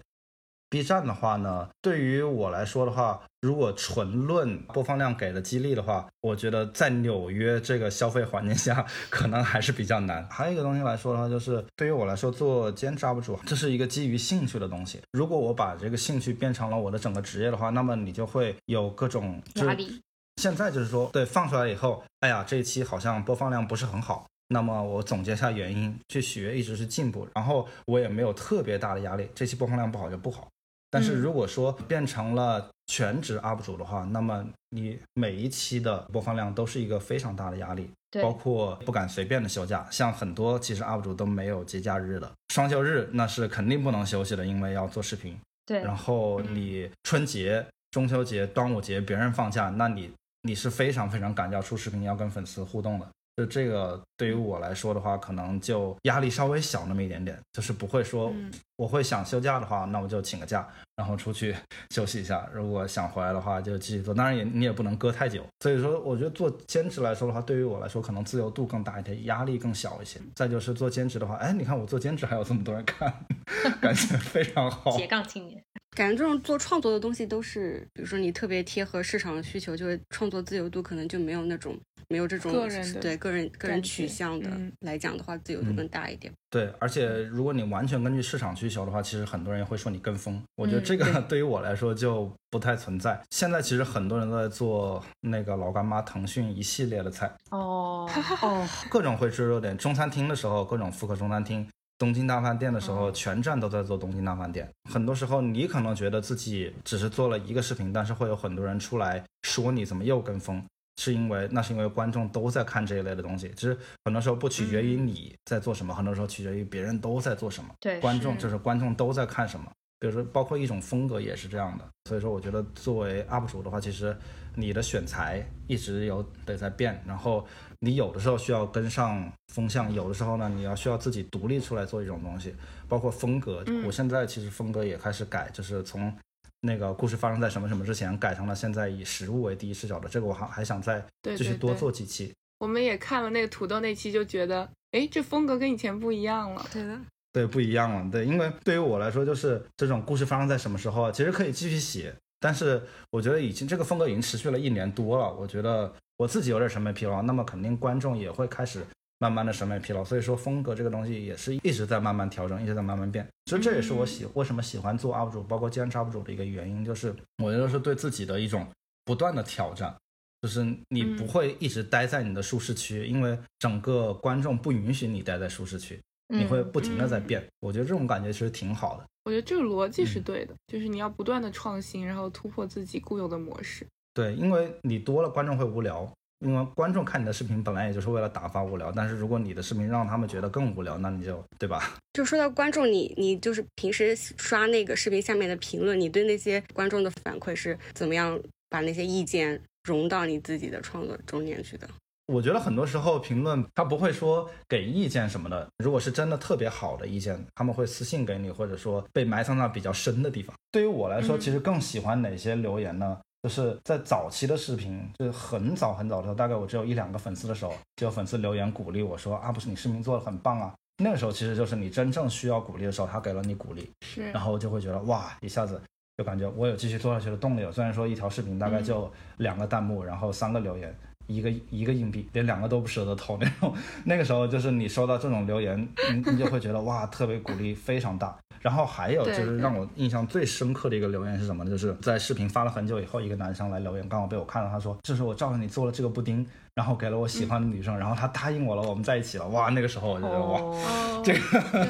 B 站的话呢，对于我来说的话，如果纯论播放量给的激励的话，我觉得在纽约这个消费环境下，可能还是比较难。还有一个东西来说的话，就是对于我来说，做兼职 UP 主，这是一个基于兴趣的东西。如果我把这个兴趣变成了我的整个职业的话，那么你就会有各种压力。现在就是说，对放出来以后，哎呀，这一期好像播放量不是很好。那么我总结一下原因，去学一直是进步，然后我也没有特别大的压力。这期播放量不好就不好。但是嗯如果说变成了全职 UP 主的话，那么你每一期的播放量都是一个非常大的压力，对包括不敢随便的休假。像很多其实 UP 主都没有节假日的，双休日那是肯定不能休息的，因为要做视频。对，然后你春节、中秋节、端午节别人放假，那你你是非常非常赶要出视频，要跟粉丝互动的。就这个对于我来说的话，可能就压力稍微小那么一点点，就是不会说嗯我会想休假的话，那我就请个假，然后出去 休息一下。如果想回来的话，就继续做。当然也你也不能搁太久。所以说，我觉得做兼职来说的话，对于我来说可能自由度更大一点，压力更小一些。再就是做兼职的话，哎，你看我做兼职还有这么多人看，感觉非常好。斜杠青年。感觉这种做创作的东西都是，比如说你特别贴合市场的需求，就会创作自由度可能就没有那种没有这种个人对个人个人取向的嗯来讲的话，自由度更大一点。对，而且如果你完全根据市场需求的话，其实很多人会说你跟风。我觉得嗯这个 对于我来说就不太存在。现在其实很多人都在做那个老干妈腾讯一系列的菜，哦哦，各种会吃热点。中餐厅的时候，各种复刻中餐厅；东京大饭店的时候，全站都在做东京大饭店。很多时候，你可能觉得自己只是做了一个视频，但是会有很多人出来说你怎么又跟风。是因为那是因为观众都在看这一类的东西，其实很多时候不取决于你在做什么，很多时候取决于别人都在做什么。对，观众就是观众都在看什么，比如说包括一种风格也是这样的。所以说，我觉得作为 UP 主的话，其实你的选材一直有得在变，然后你有的时候需要跟上风向，有的时候呢，你要需要自己独立出来做一种东西，包括风格。嗯我现在其实风格也开始改，就是从。那个故事发生在什么什么之前，改成了现在以食物为第一视角的，这个我还还想再继续多做几期。我们也看了那个土豆那期，就觉得，哎，这风格跟以前不一样了。对的，对，不一样了。对，因为对于我来说，就是这种故事发生在什么时候啊，其实可以继续写，但是我觉得已经这个风格已经持续了一年多了，我觉得我自己有点审美疲劳，那么肯定观众也会开始慢慢的审美疲劳，所以说风格这个东西也是一直在慢慢调整，一直在慢慢变。其实这也是我喜为什么喜欢做 UP 主，包括兼职 UP 主的一个原因，就是我觉得是对自己的一种不断的挑战。就是你不嗯会一直待在你的舒适区，因为整个观众不允许你待在舒适区。你会嗯不停的在嗯变。我觉得这种感觉其实挺好的。我觉得这个逻辑嗯是对的，就是你要不断的创新，然后突破自己固有的模式。对，因为你多了，观众会无聊。因为观众看你的视频本来也就是为了打发无聊，但是如果你的视频让他们觉得更无聊，那你就对吧？就说到观众，你你就是平时刷那个视频下面的评论，你对那些观众的反馈是怎么样把那些意见融到你自己的创作中间去的？我觉得很多时候评论他不会说给意见什么的，如果是真的特别好的意见，他们会私信给你，或者说被埋藏到比较深的地方。对于我来说，嗯其实更喜欢哪些留言呢？就是在早期的视频，就是很早很早的时候，大概我只有一两个粉丝的时候，就有粉丝留言鼓励我说啊，不是你视频做的很棒啊。那个时候其实就是你真正需要鼓励的时候，他给了你鼓励，是然后就会觉得哇，一下子就感觉我有继续做下去的动力了。虽然说一条视频大概就两个弹幕，然后三个留言，一个一个硬币，连两个都不舍得投那种。那个时候就是你收到这种留言，你你就会觉得哇，特别鼓励，非常大。然后还有就是让我印象最深刻的一个留言是什么呢？就是在视频发了很久以后，一个男生来留言，刚好被我看到，他说：“这是我照着你做了这个布丁，然后给了我喜欢的女生，然后她答应我了，我们在一起了。”哇，那个时候我就觉得哇，哦，这个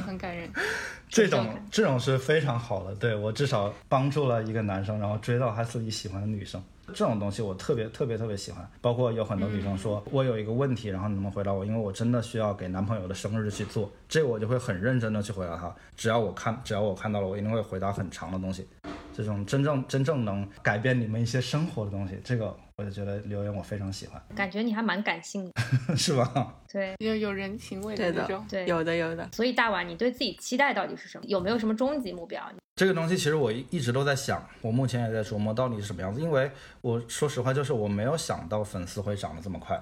很感人。这种这种是非常好的，对我至少帮助了一个男生，然后追到他自己喜欢的女生。这种东西我特别特别特别喜欢，包括有很多女生说、我有一个问题，然后你们回答我，因为我真的需要给男朋友的生日去做，这个我就会很认真的去回答他。只要我看，只要我看到了，我一定会回答很长的东西。这种真正真正能改变你们一些生活的东西，这个我就觉得留言我非常喜欢，感觉你还蛮感性的。是吧？对有有人情味对的那种。对，有的有的，所以大碗，你对自己期待到底是什么？有没有什么终极目标？这个东西其实我一一直都在想，我目前也在琢磨到底是什么样子。因为我说实话，就是我没有想到粉丝会涨得这么快。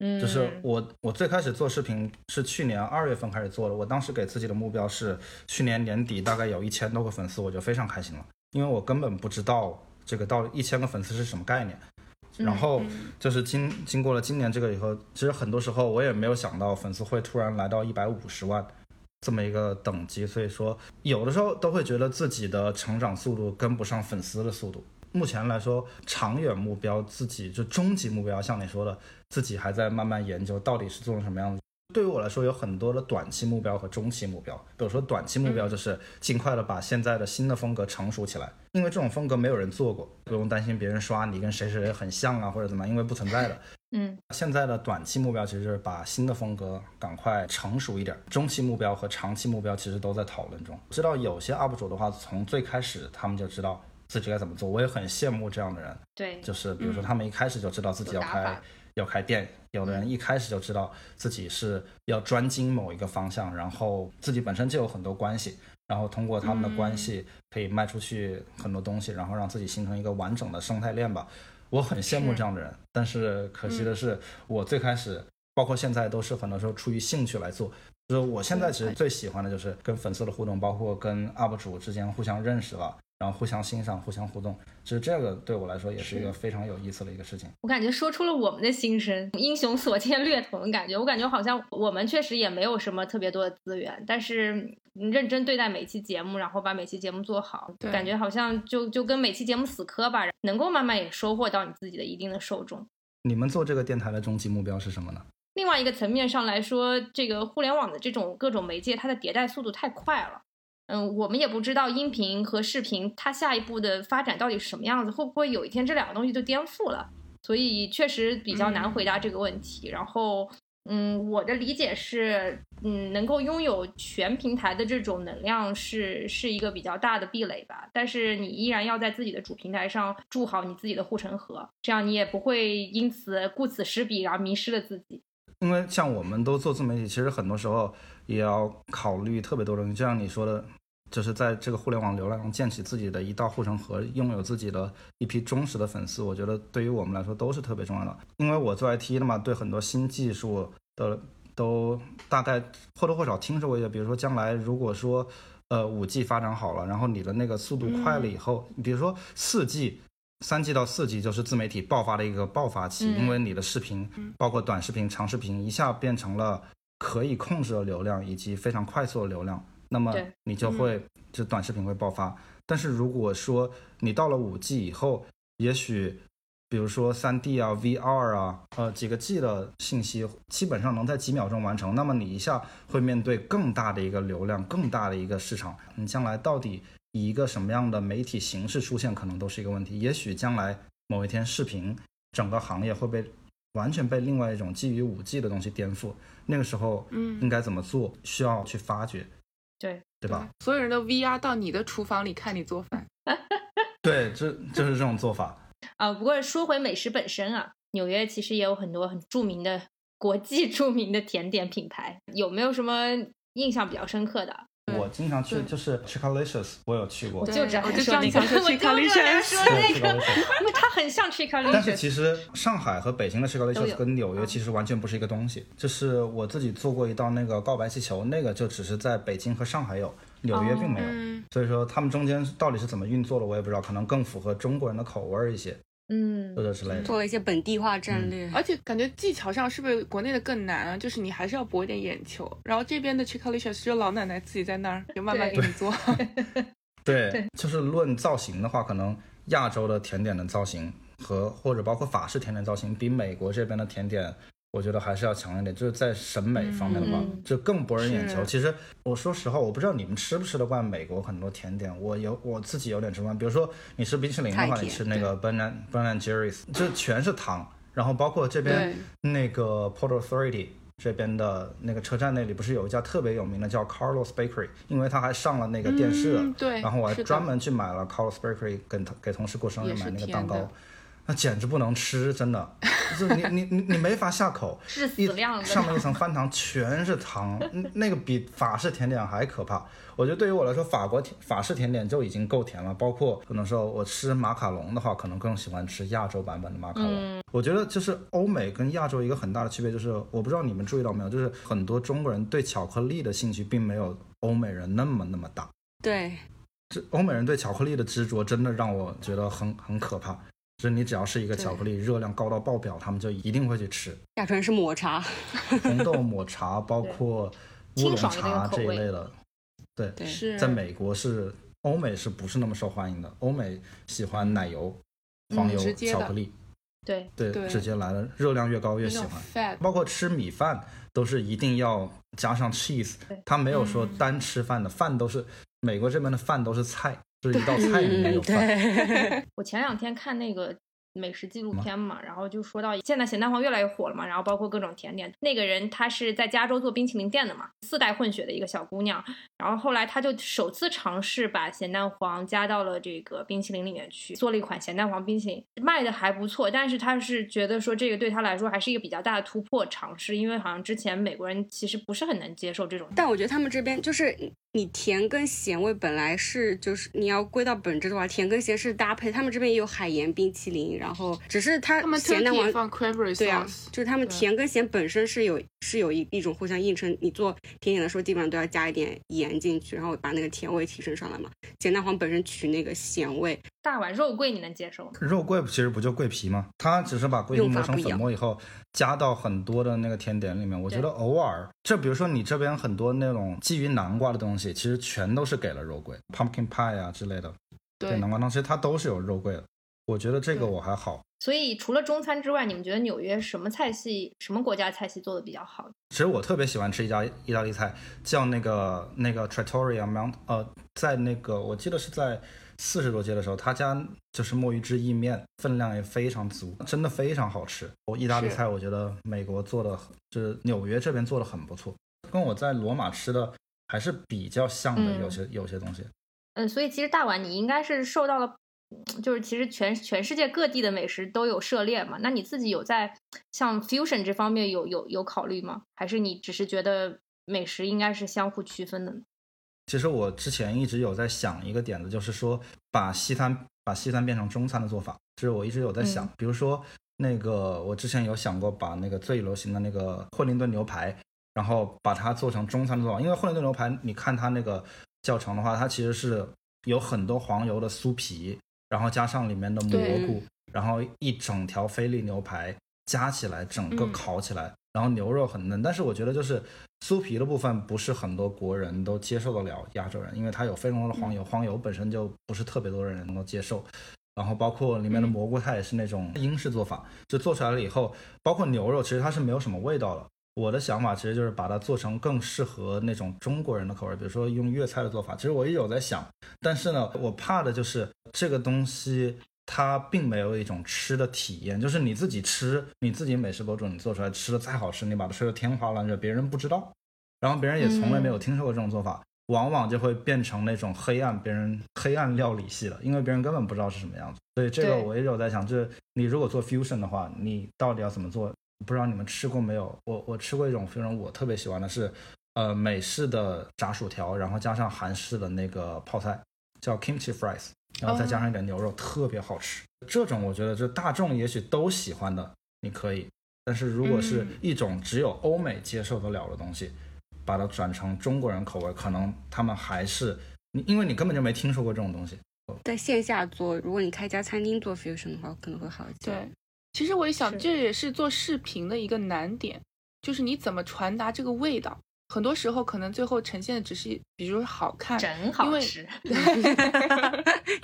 嗯，就是我我最开始做视频是去年二月份开始做的，我当时给自己的目标是去年年底大概有一千多个粉丝，我就非常开心了，因为我根本不知道这个到一千个粉丝是什么概念。然后就是经经过了今年这个以后，其实很多时候我也没有想到粉丝会突然来到一百五十万这么一个等级，所以说有的时候都会觉得自己的成长速度跟不上粉丝的速度。目前来说，长远目标自己就终极目标，像你说的，自己还在慢慢研究到底是做成什么样子。对于我来说，有很多的短期目标和中期目标。比如说，短期目标就是尽快的把现在的新的风格成熟起来，因为这种风格没有人做过，不用担心别人刷你跟谁谁谁很像啊或者怎么样，因为不存在的。嗯，现在的短期目标其实是把新的风格赶快成熟一点，中期目标和长期目标其实都在讨论中。知道有些 UP 主的话，从最开始他们就知道自己该怎么做，我也很羡慕这样的人。对，就是比如说他们一开始就知道自己要开、有打法要开店，有的人一开始就知道自己是要专精某一个方向，然后自己本身就有很多关系，然后通过他们的关系可以卖出去很多东西，然后让自己形成一个完整的生态链吧。我很羡慕这样的人，但是可惜的是，我最开始包括现在都是很多时候出于兴趣来做。就是我现在其实最喜欢的就是跟粉丝的互动，包括跟 UP 主之间互相认识了，然后互相欣赏、互相互动。其实这个对我来说也是一个非常有意思的一个事情。我感觉说出了我们的心声，英雄所见略同的感觉。我感觉好像我们确实也没有什么特别多的资源，但是认真对待每期节目，然后把每期节目做好，感觉好像就就跟每期节目死磕吧，能够慢慢也收获到你自己的一定的受众。你们做这个电台的终极目标是什么呢？另外一个层面上来说，这个互联网的这种各种媒介，它的迭代速度太快了。嗯，我们也不知道音频和视频它下一步的发展到底是什么样子，会不会有一天这两个东西就颠覆了？所以确实比较难回答这个问题。然后，嗯，我的理解是，嗯，能够拥有全平台的这种能量是是一个比较大的壁垒吧。但是你依然要在自己的主平台上筑好你自己的护城河，这样你也不会因此顾此失彼，然后迷失了自己。因为像我们都做自媒体，其实很多时候也要考虑特别多东西。就像你说的，就是在这个互联网流量中建起自己的一道护城河，拥有自己的一批忠实的粉丝，我觉得对于我们来说都是特别重要的。因为我做 IT 的嘛，对很多新技术的都大概或多或少听说过一些。比如说将来如果说呃五 G 发展好了，然后你的那个速度快了以后，比如说四 G。三 G 到四 G 就是自媒体爆发的一个爆发期，嗯因为你的视频，包括短视频、长视频，一下变成了可以控制的流量以及非常快速的流量，那么你就会就短视频会爆发。但是如果说你到了五 G 以后，也许比如说三 D 啊、VR 啊，呃几个 G 的信息基本上能在几秒钟完成，那么你一下会面对更大的一个流量、更大的一个市场，你将来到底以一个什么样的媒体形式出现，可能都是一个问题。也许将来某一天，视频整个行业会被完全被另外一种基于五 G 的东西颠覆，那个时候，嗯应该怎么做，需要去发掘，对，对吧？所有人都 VR 到你的厨房里看你做饭。对，这就是这种做法。啊，不过说回美食本身啊，纽约其实也有很多很著名的国际 著名的甜点品牌，有没有什么印象比较深刻的？对我经常去对就是 Chickalicious，我有去过我。就知道我就他说那个，知道你想说那个因为它很像 Chicken 但是。其实上海和北京的都 Chickalicious 跟纽约其实完全不是一个东西。就是我自己做过一道那个告白气球，那个就只是在北京和上海有，纽约并没有。嗯，所以说他们中间到底是怎么运作的，我也不知道，可能更符合中国人的口味儿一些，嗯或，者之类的。做了一些本地化战略。而且感觉技巧上是不是国内的更难啊？就是你还是要博一点眼球，然后这边的 Chickalicious 就老奶奶自己在那儿就慢慢给你做。对，对就是论造型的话，可能亚洲的甜点的造型和或者包括法式甜点造型，比美国这边的甜点我觉得还是要强一点。就是在审美方面的话，嗯这更博人眼球。其实我说实话，我不知道你们吃不吃得惯美国很多甜点，我有我自己有点吃不惯。比如说你吃冰淇淋的话，你吃那个 Ben and Jerry's，就全是糖。然后包括这边那个 Port Authority 这边的那个车站那里，不是有一家特别有名的叫 Carlos Bakery，因为它还上了那个电视。嗯对然后我还专门去买了 Carlos Bakery，跟同给同事过生日买那个蛋糕，那简直不能吃，真的，就是你你你你没法下口，致死量的上面一层翻糖全是糖，嗯那个比法式甜点还可怕。我觉得对于我来说，法国甜法式甜点就已经够甜了，包括可能说我吃马卡龙的话，可能更喜欢吃亚洲版本的马卡龙。我觉得就是欧美跟亚洲一个很大的区别就是，我不知道你们注意到没有，就是很多中国人对巧克力的兴趣并没有欧美人那么那么大。对，这欧美人对巧克力的执着真的让我觉得很很可怕。就是你只要是一个巧克力，热量高到爆表，他们就一定会去吃。亚纯是抹茶，红豆 抹茶，包括乌龙茶这一类的。对，对是在美国是欧美是不是那么受欢迎的？欧美喜欢奶油、黄油、巧克力，对，对，直接来了，热量越高越喜欢。包括吃米饭都是一定要加上 cheese，对他没有说嗯单吃饭的，饭都是美国这边的饭都是菜，就是一道菜里面有嗯，饭。对，我前两天看那个美食纪录片嘛，然后就说到现在咸蛋黄越来越火了嘛，然后包括各种甜点。那个人她是在加州做冰淇淋店的嘛，四代混血的一个小姑娘，然后后来她就首次尝试把咸蛋黄加到了这个冰淇淋里面去，做了一款咸蛋黄冰淇淋，卖的还不错。但是她是觉得说这个对她来说还是一个比较大的突破尝试，因为好像之前美国人其实不是很能接受这种。但我觉得他们这边就是你你甜跟咸味本来是就是你要归到本质的话，甜跟咸是搭配。他们这边也有海盐冰淇淋，然后只是它他们咸蛋黄放 cranberry 对啊 sauce，，就是他们甜跟咸本身是有是有一一种互相映衬。你做甜点的时候，基本上都要加一点盐进去，然后把那个甜味提升上来嘛。咸蛋黄本身取那个咸味，大碗肉桂你能接受？肉桂其实不就桂皮吗？它只是把桂皮磨成粉末以后，加到很多的那个甜点里面。我觉得偶尔，就比如说你这边很多那种基于南瓜的东西，其实全都是给了肉桂，pumpkin pie 啊之类的，对南瓜汤其实它都是有肉桂的。我觉得这个我还好。所以除了中餐之外，你们觉得纽约什么菜系、什么国家菜系做的比较好？其实我特别喜欢吃一家意大利菜，叫那个那个 Trattoria Mount，呃，在那个我记得是在四十多街的时候，他家就是墨鱼汁意面，分量也非常足，真的非常好吃。我意大利菜我觉得美国做的，就是纽约这边做的很不错，跟我在罗马吃的还是比较像的，嗯有些有些东西。嗯，所以其实大碗你应该是受到了，嗯就是其实全全世界各地的美食都有涉猎嘛。那你自己有在像 fusion 这方面有有有考虑吗？还是你只是觉得美食应该是相互区分的呢？其实我之前一直有在想一个点子，就是说把西餐把西餐变成中餐的做法，就是我一直有在想。嗯比如说那个我之前有想过把那个最流行的那个惠灵顿牛排，然后把它做成中餐的做法，因为惠灵顿牛排你看它那个教程的话，它其实是有很多黄油的酥皮，然后加上里面的蘑菇，然后一整条菲力牛排加起来，整个嗯烤起来，然后牛肉很嫩。但是我觉得就是酥皮的部分不是很多国人都接受得了亚洲人，因为它有非常多的黄油，黄油本身就不是特别多的人能够接受。然后包括里面的蘑菇，它也是那种英式做法，就做出来了以后，包括牛肉，其实它是没有什么味道的。我的想法其实就是把它做成更适合那种中国人的口味，比如说用粤菜的做法。其实我一直有在想，但是呢，我怕的就是这个东西它并没有一种吃的体验，就是你自己吃，你自己美食博主你做出来吃的再好吃，你把它吃的天花乱坠，别人不知道，然后别人也从来没有听说过这种做法。往往就会变成那种黑暗，别人黑暗料理系了，因为别人根本不知道是什么样子。所以这个我一直有在想，就是你如果做 fusion 的话，你到底要怎么做？不知道你们吃过没有？我我吃过一种 fusion，我特别喜欢的是，呃，美式的炸薯条，然后加上韩式的那个泡菜，叫 kimchi fries，然后再加上一点牛肉，特别好吃。这种我觉得就大众也许都喜欢的，你可以。但是如果是嗯一种只有欧美接受得了的东西，把它转成中国人口味，可能他们还是你，因为你根本就没听说过这种东西。在线下做，如果你开家餐厅做 fusion 的话，可能会好一些。对，其实我也想，这也是做视频的一个难点，就是你怎么传达这个味道。很多时候可能最后呈现的只是，比如说好看，真好因为吃。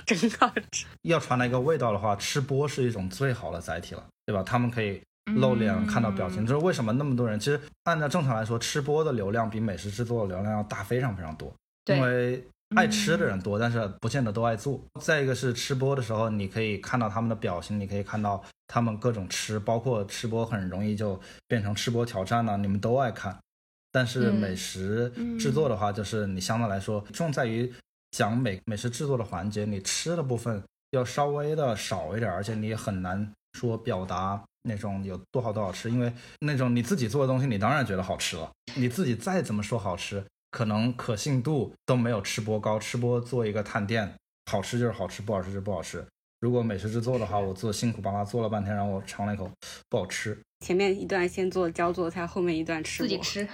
真好吃。要传达一个味道的话，吃播是一种最好的载体了，对吧？他们可以露脸、看到表情，就是为什么那么多人。其实按照正常来说，吃播的流量比美食制作的流量要大非常非常多，因为爱吃的人多，但是不见得都爱做。再一个是吃播的时候，你可以看到他们的表情，你可以看到他们各种吃，包括吃播很容易就变成吃播挑战了，你们都爱看。但是美食制作的话，就是你相对来说重在于讲美美食制作的环节，你吃的部分要稍微的少一点，而且你也很难说表达那种有多好多好吃，因为那种你自己做的东西，你当然觉得好吃了，你自己再怎么说好吃。可能可信度都没有吃播高，吃播做一个探店，好吃就是好吃，不好吃就不好吃。如果美食制作的话，我做辛苦巴拉做了半天，然后我尝了一口，不好吃。前面一段先做教做菜，后面一段吃自己吃。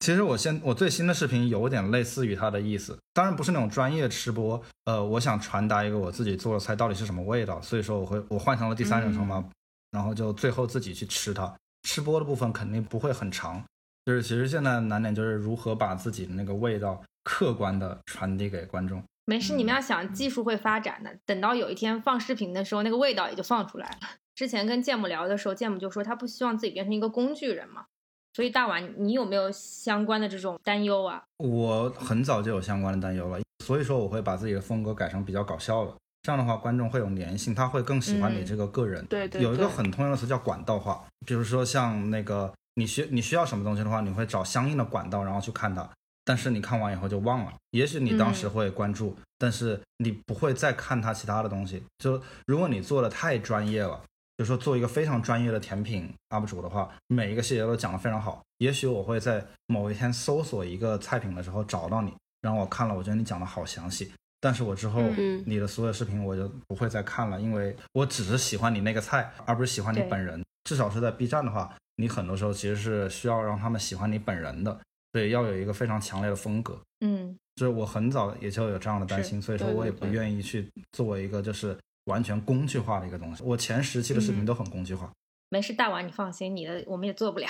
其实我现我最新的视频有点类似于他的意思，当然不是那种专业吃播。呃，我想传达一个我自己做的菜到底是什么味道，所以说我会我换成了第三人称嘛，然后就最后自己去吃它。吃播的部分肯定不会很长。就是其实现在难点就是如何把自己的那个味道客观的传递给观众。没事，你们要想技术会发展的，等到有一天放视频的时候，那个味道也就放出来了。之前跟建母聊的时候，建母就说他不希望自己变成一个工具人嘛。所以大碗，你有没有相关的这种担忧啊？我很早就有相关的担忧了，所以说我会把自己的风格改成比较搞笑的，这样的话观众会有粘性，他会更喜欢你这个个人。对对。有一个很通用的词叫管道化，比如说像那个。你需你需要什么东西的话，你会找相应的管道，然后去看它。但是你看完以后就忘了。也许你当时会关注，但是你不会再看它其他的东西。就如果你做的太专业了，就说做一个非常专业的甜品 UP 主的话，每一个细节都讲得非常好。也许我会在某一天搜索一个菜品的时候找到你，然后我看了，我觉得你讲的好详细。但是我之后你的所有视频我就不会再看了，因为我只是喜欢你那个菜，而不是喜欢你本人。至少是在 B 站的话。你很多时候其实是需要让他们喜欢你本人的，对，要有一个非常强烈的风格。嗯，就是我很早也就有这样的担心，所以说我也不愿意去做一个就是完全工具化的一个东西。我前十期的视频都很工具化。没事，大王你放心，你的我们也做不了，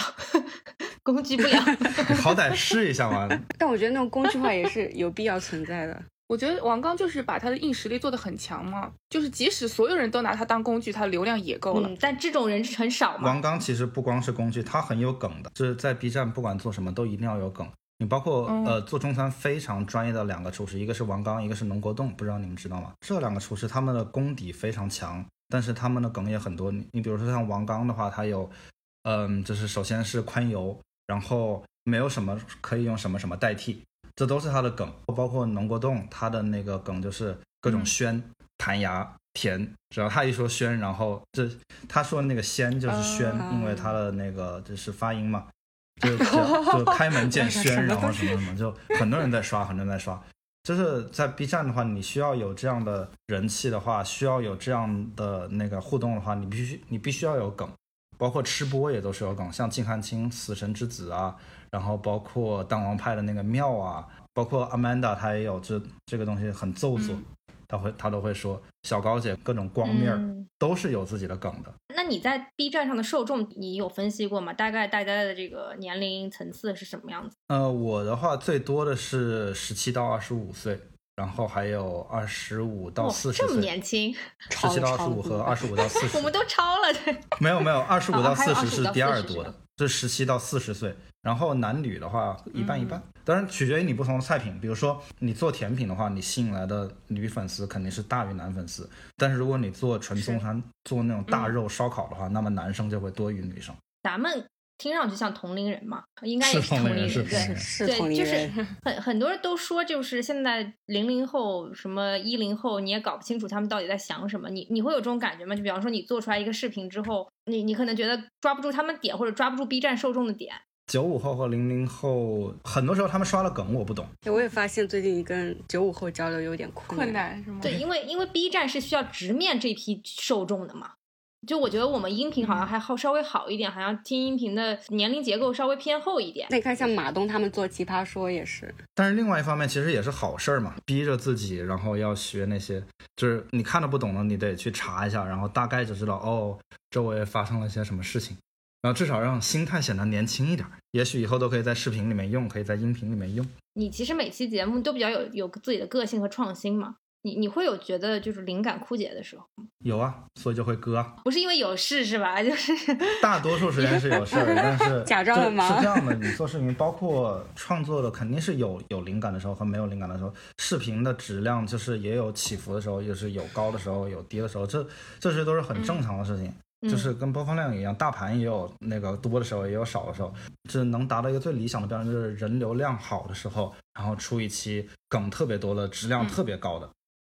工具不了。好歹试一下嘛。但我觉得那种工具化也是有必要存在的。我觉得王刚就是把他的硬实力做得很强嘛，就是即使所有人都拿他当工具，他的流量也够了。但这种人很少嘛。王刚其实不光是工具，他很有梗的，就是在 B 站不管做什么都一定要有梗。你包括呃做中餐非常专业的两个厨师，一个是王刚，一个是农国栋，不知道你们知道吗？这两个厨师他们的功底非常强，但是他们的梗也很多。你你比如说像王刚的话，他有嗯，就是首先是宽油，然后没有什么可以用什么什么代替。这都是他的梗，包括农国栋，他的那个梗就是各种宣、弹牙、甜，只要他一说宣，然后这他说的那个宣就是宣，因为他的那个就是发音嘛，就 就开门见宣，然后什么什么，就很多人在刷，很多人在刷。就是在 B 站的话，你需要有这样的人气的话，需要有这样的那个互动的话，你必须你必须要有梗，包括吃播也都是有梗，像静汉卿死神之子啊。然后包括当王派的那个庙啊，包括 Amanda，她也有这这个东西很做作，他会她都会说小高姐各种光面儿都是有自己的梗的。那你在 B 站上的受众，你有分析过吗？大概大家的这个年龄层次是什么样子？呃，我的话最多的是十七到二十五岁，然后还有二十五到四十哦，这么年轻，十七到二十五和二十五到四十，我们都超了。没有没有，二十五到四十是第二多的，这十七到四十岁。然后男女的话一半一半，当然取决于你不同的菜品。比如说你做甜品的话，你吸引来的女粉丝肯定是大于男粉丝。但是如果你做纯中餐，做那种大肉烧烤的话，那么男生就会多于女生。咱们听上去像同龄人嘛，应该也是同龄人，对，是同龄人。就是很很多人都说，就是现在零零后什么一零后，你也搞不清楚他们到底在想什么。你你会有这种感觉吗？就比方说你做出来一个视频之后，你你可能觉得抓不住他们点，或者抓不住 B 站受众的点。九五后和零零后，很多时候他们刷了梗我不懂。我也发现最近跟九五后交流有点困难，是吗？对，因为因为 B 站是需要直面这批受众的嘛。就我觉得我们音频好像还好稍微好一点，好像听音频的年龄结构稍微偏厚一点。那你看像马东他们做奇葩说也是。但是另外一方面其实也是好事儿嘛，逼着自己然后要学那些，就是你看的不懂的你得去查一下，然后大概就知道哦周围发生了些什么事情。然后至少让心态显得年轻一点，也许以后都可以在视频里面用，可以在音频里面用。你其实每期节目都比较有有自己的个性和创新嘛。你你会有觉得就是灵感枯竭的时候？有啊，所以就会割啊。不是因为有事是吧？就是大多数时间是有事儿，但是 假装的吗是这样的，你做视频，包括创作的，肯定是有有灵感的时候和没有灵感的时候。视频的质量就是也有起伏的时候，就是有高的时候，有低的时候，这这些都是很正常的事情。就是跟播放量一样，大盘也有那个多的时候，也有少的时候。这能达到一个最理想的标准，就是人流量好的时候，然后出一期梗特别多的，质量特别高的。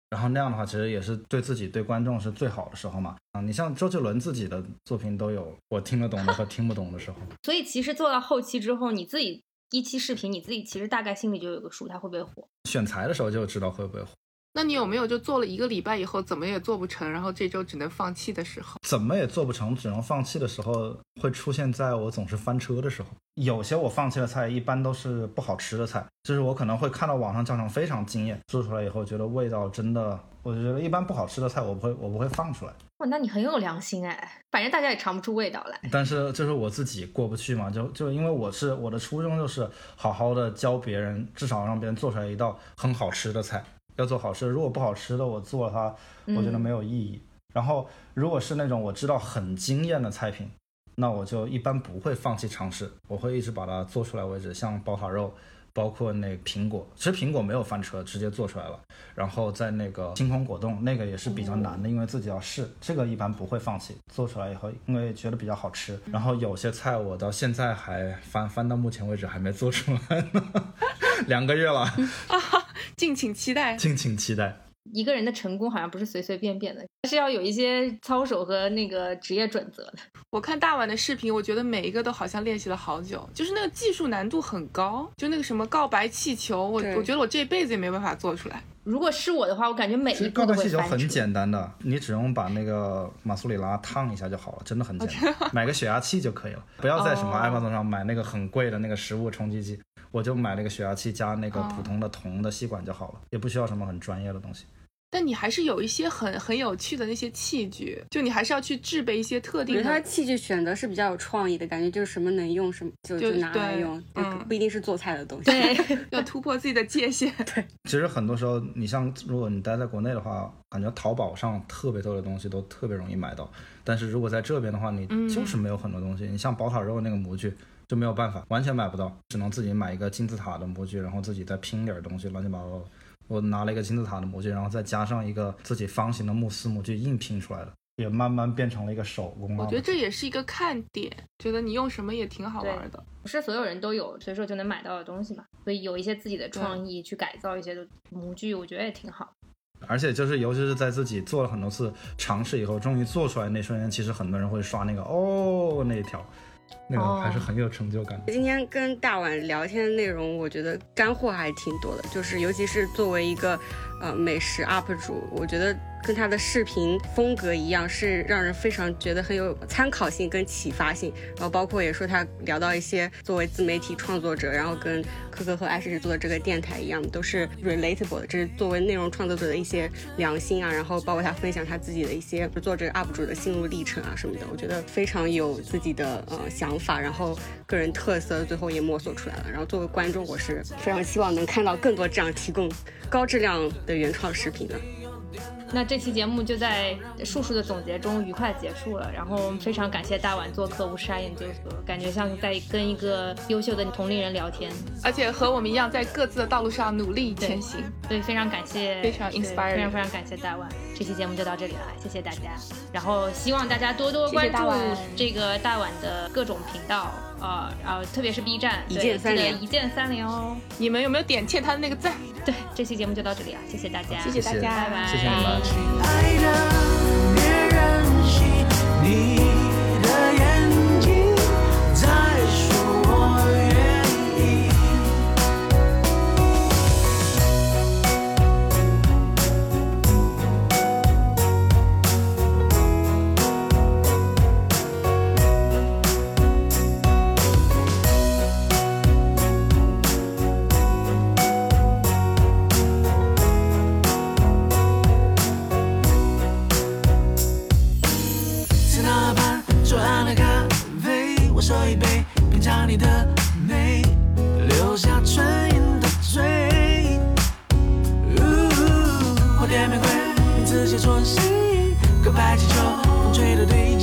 然后那样的话，其实也是对自己、对观众是最好的时候嘛。啊，你像周杰伦自己的作品都有我听得懂的和听不懂的时候。所以其实做到后期之后，你自己一期视频，你自己其实大概心里就有个数，它会不会火？选材的时候就知道会不会火。那你有没有就做了一个礼拜以后怎么也做不成，然后这周只能放弃的时候？怎么也做不成，只能放弃的时候，会出现在我总是翻车的时候。有些我放弃的菜，一般都是不好吃的菜，就是我可能会看到网上教程非常惊艳，做出来以后觉得味道真的，我觉得一般不好吃的菜，我不会我不会放出来。哇，那你很有良心哎，反正大家也尝不出味道来。但是就是我自己过不去嘛，就就因为我是我的初衷就是好好的教别人，至少让别人做出来一道很好吃的菜。要做好吃，如果不好吃的我做了它，我觉得没有意义。然后如果是那种我知道很惊艳的菜品，那我就一般不会放弃尝试，我会一直把它做出来为止。像宝塔肉，包括那苹果，其实苹果没有翻车，直接做出来了。然后在那个星空果冻，那个也是比较难的，因为自己要试，这个一般不会放弃。做出来以后，因为觉得比较好吃。然后有些菜我到现在还翻翻到目前为止还没做出来呢，两个月了。啊敬请期待。敬请期待。一个人的成功好像不是随随便便的，是要有一些操守和那个职业准则的。我看大碗的视频，我觉得每一个都好像练习了好久，就是那个技术难度很高。就那个什么告白气球，我我觉得我这辈子也没办法做出来。如果是我的话，我感觉每一告白步都会气球很。简单的，你只用把那个马苏里拉烫一下就好了，真的很简单，买个血压器就可以了。不要在什么哦 Amazon 上买那个很贵的那个食物冲击机，我就买那个血压器加那个哦普通的铜的吸管就好了，也不需要什么很专业的东西。但你还是有一些很很有趣的那些器具，就你还是要去制备一些特我觉得定的。它器具选择是比较有创意的感觉，就是什么能用什么就就就拿来对用，嗯不一定是做菜的东西。对，要突破自己的界限。对其实很多时候，你像如果你待在国内的话，感觉淘宝上特别多的东西都特别容易买到，但是如果在这边的话，你嗯就是没有很多东西。你像宝塔肉那个模具就没有办法，完全买不到，只能自己买一个金字塔的模具，然后自己再拼点东西，乱七八糟的。我拿了一个金字塔的模具，然后再加上一个自己方形的慕斯模具，硬拼出来的，也慢慢变成了一个手工啊。我觉得这也是一个看点，觉得你用什么也挺好玩的。不是所有人都有随手就能买到的东西嘛，所以有一些自己的创意去改造一些的模具，我觉得也挺好。而且就是，尤其是在自己做了很多次尝试以后，终于做出来那瞬间，其实很多人会刷那个哦那一条，那个还是很有成就感的。今天跟大碗聊天的内容，我觉得干货还挺多的，就是尤其是作为一个呃美食 UP 主，我觉得跟他的视频风格一样，是让人非常觉得很有参考性跟启发性。然后包括也说他聊到一些作为自媒体创作者，然后跟科科和爱诗诗做的这个电台一样，都是 relatable 的，这是作为内容创作者的一些良心啊。然后包括他分享他自己的一些做这个 UP 主的心路历程啊什么的，我觉得非常有自己的呃想法，然后个人特色，最后也摸索出来了。然后作为观众，我是非常希望能看到更多这样提供高质量的原创视频了。那这期节目就在树树的总结中愉快结束了，然后非常感谢大碗做客无沙研究所，感觉像是在跟一个优秀的同龄人聊天，而且和我们一样，在各自的道路上努力前行。所以非常感谢，非常 inspiring 非常非常感谢大碗。这期节目就到这里了，谢谢大家。然后希望大家多多关注这个大碗的各种频道啊、然后特别是 B 站，一对键三连记得一键三连哦。你们有没有点欠他的那个赞？对，这期节目就到这里了，谢谢大家，谢谢大家，拜拜，谢谢你们。喝一杯，品尝你的美，留下唇印的嘴。花店玫瑰名字写错，心告白气球，风吹的对。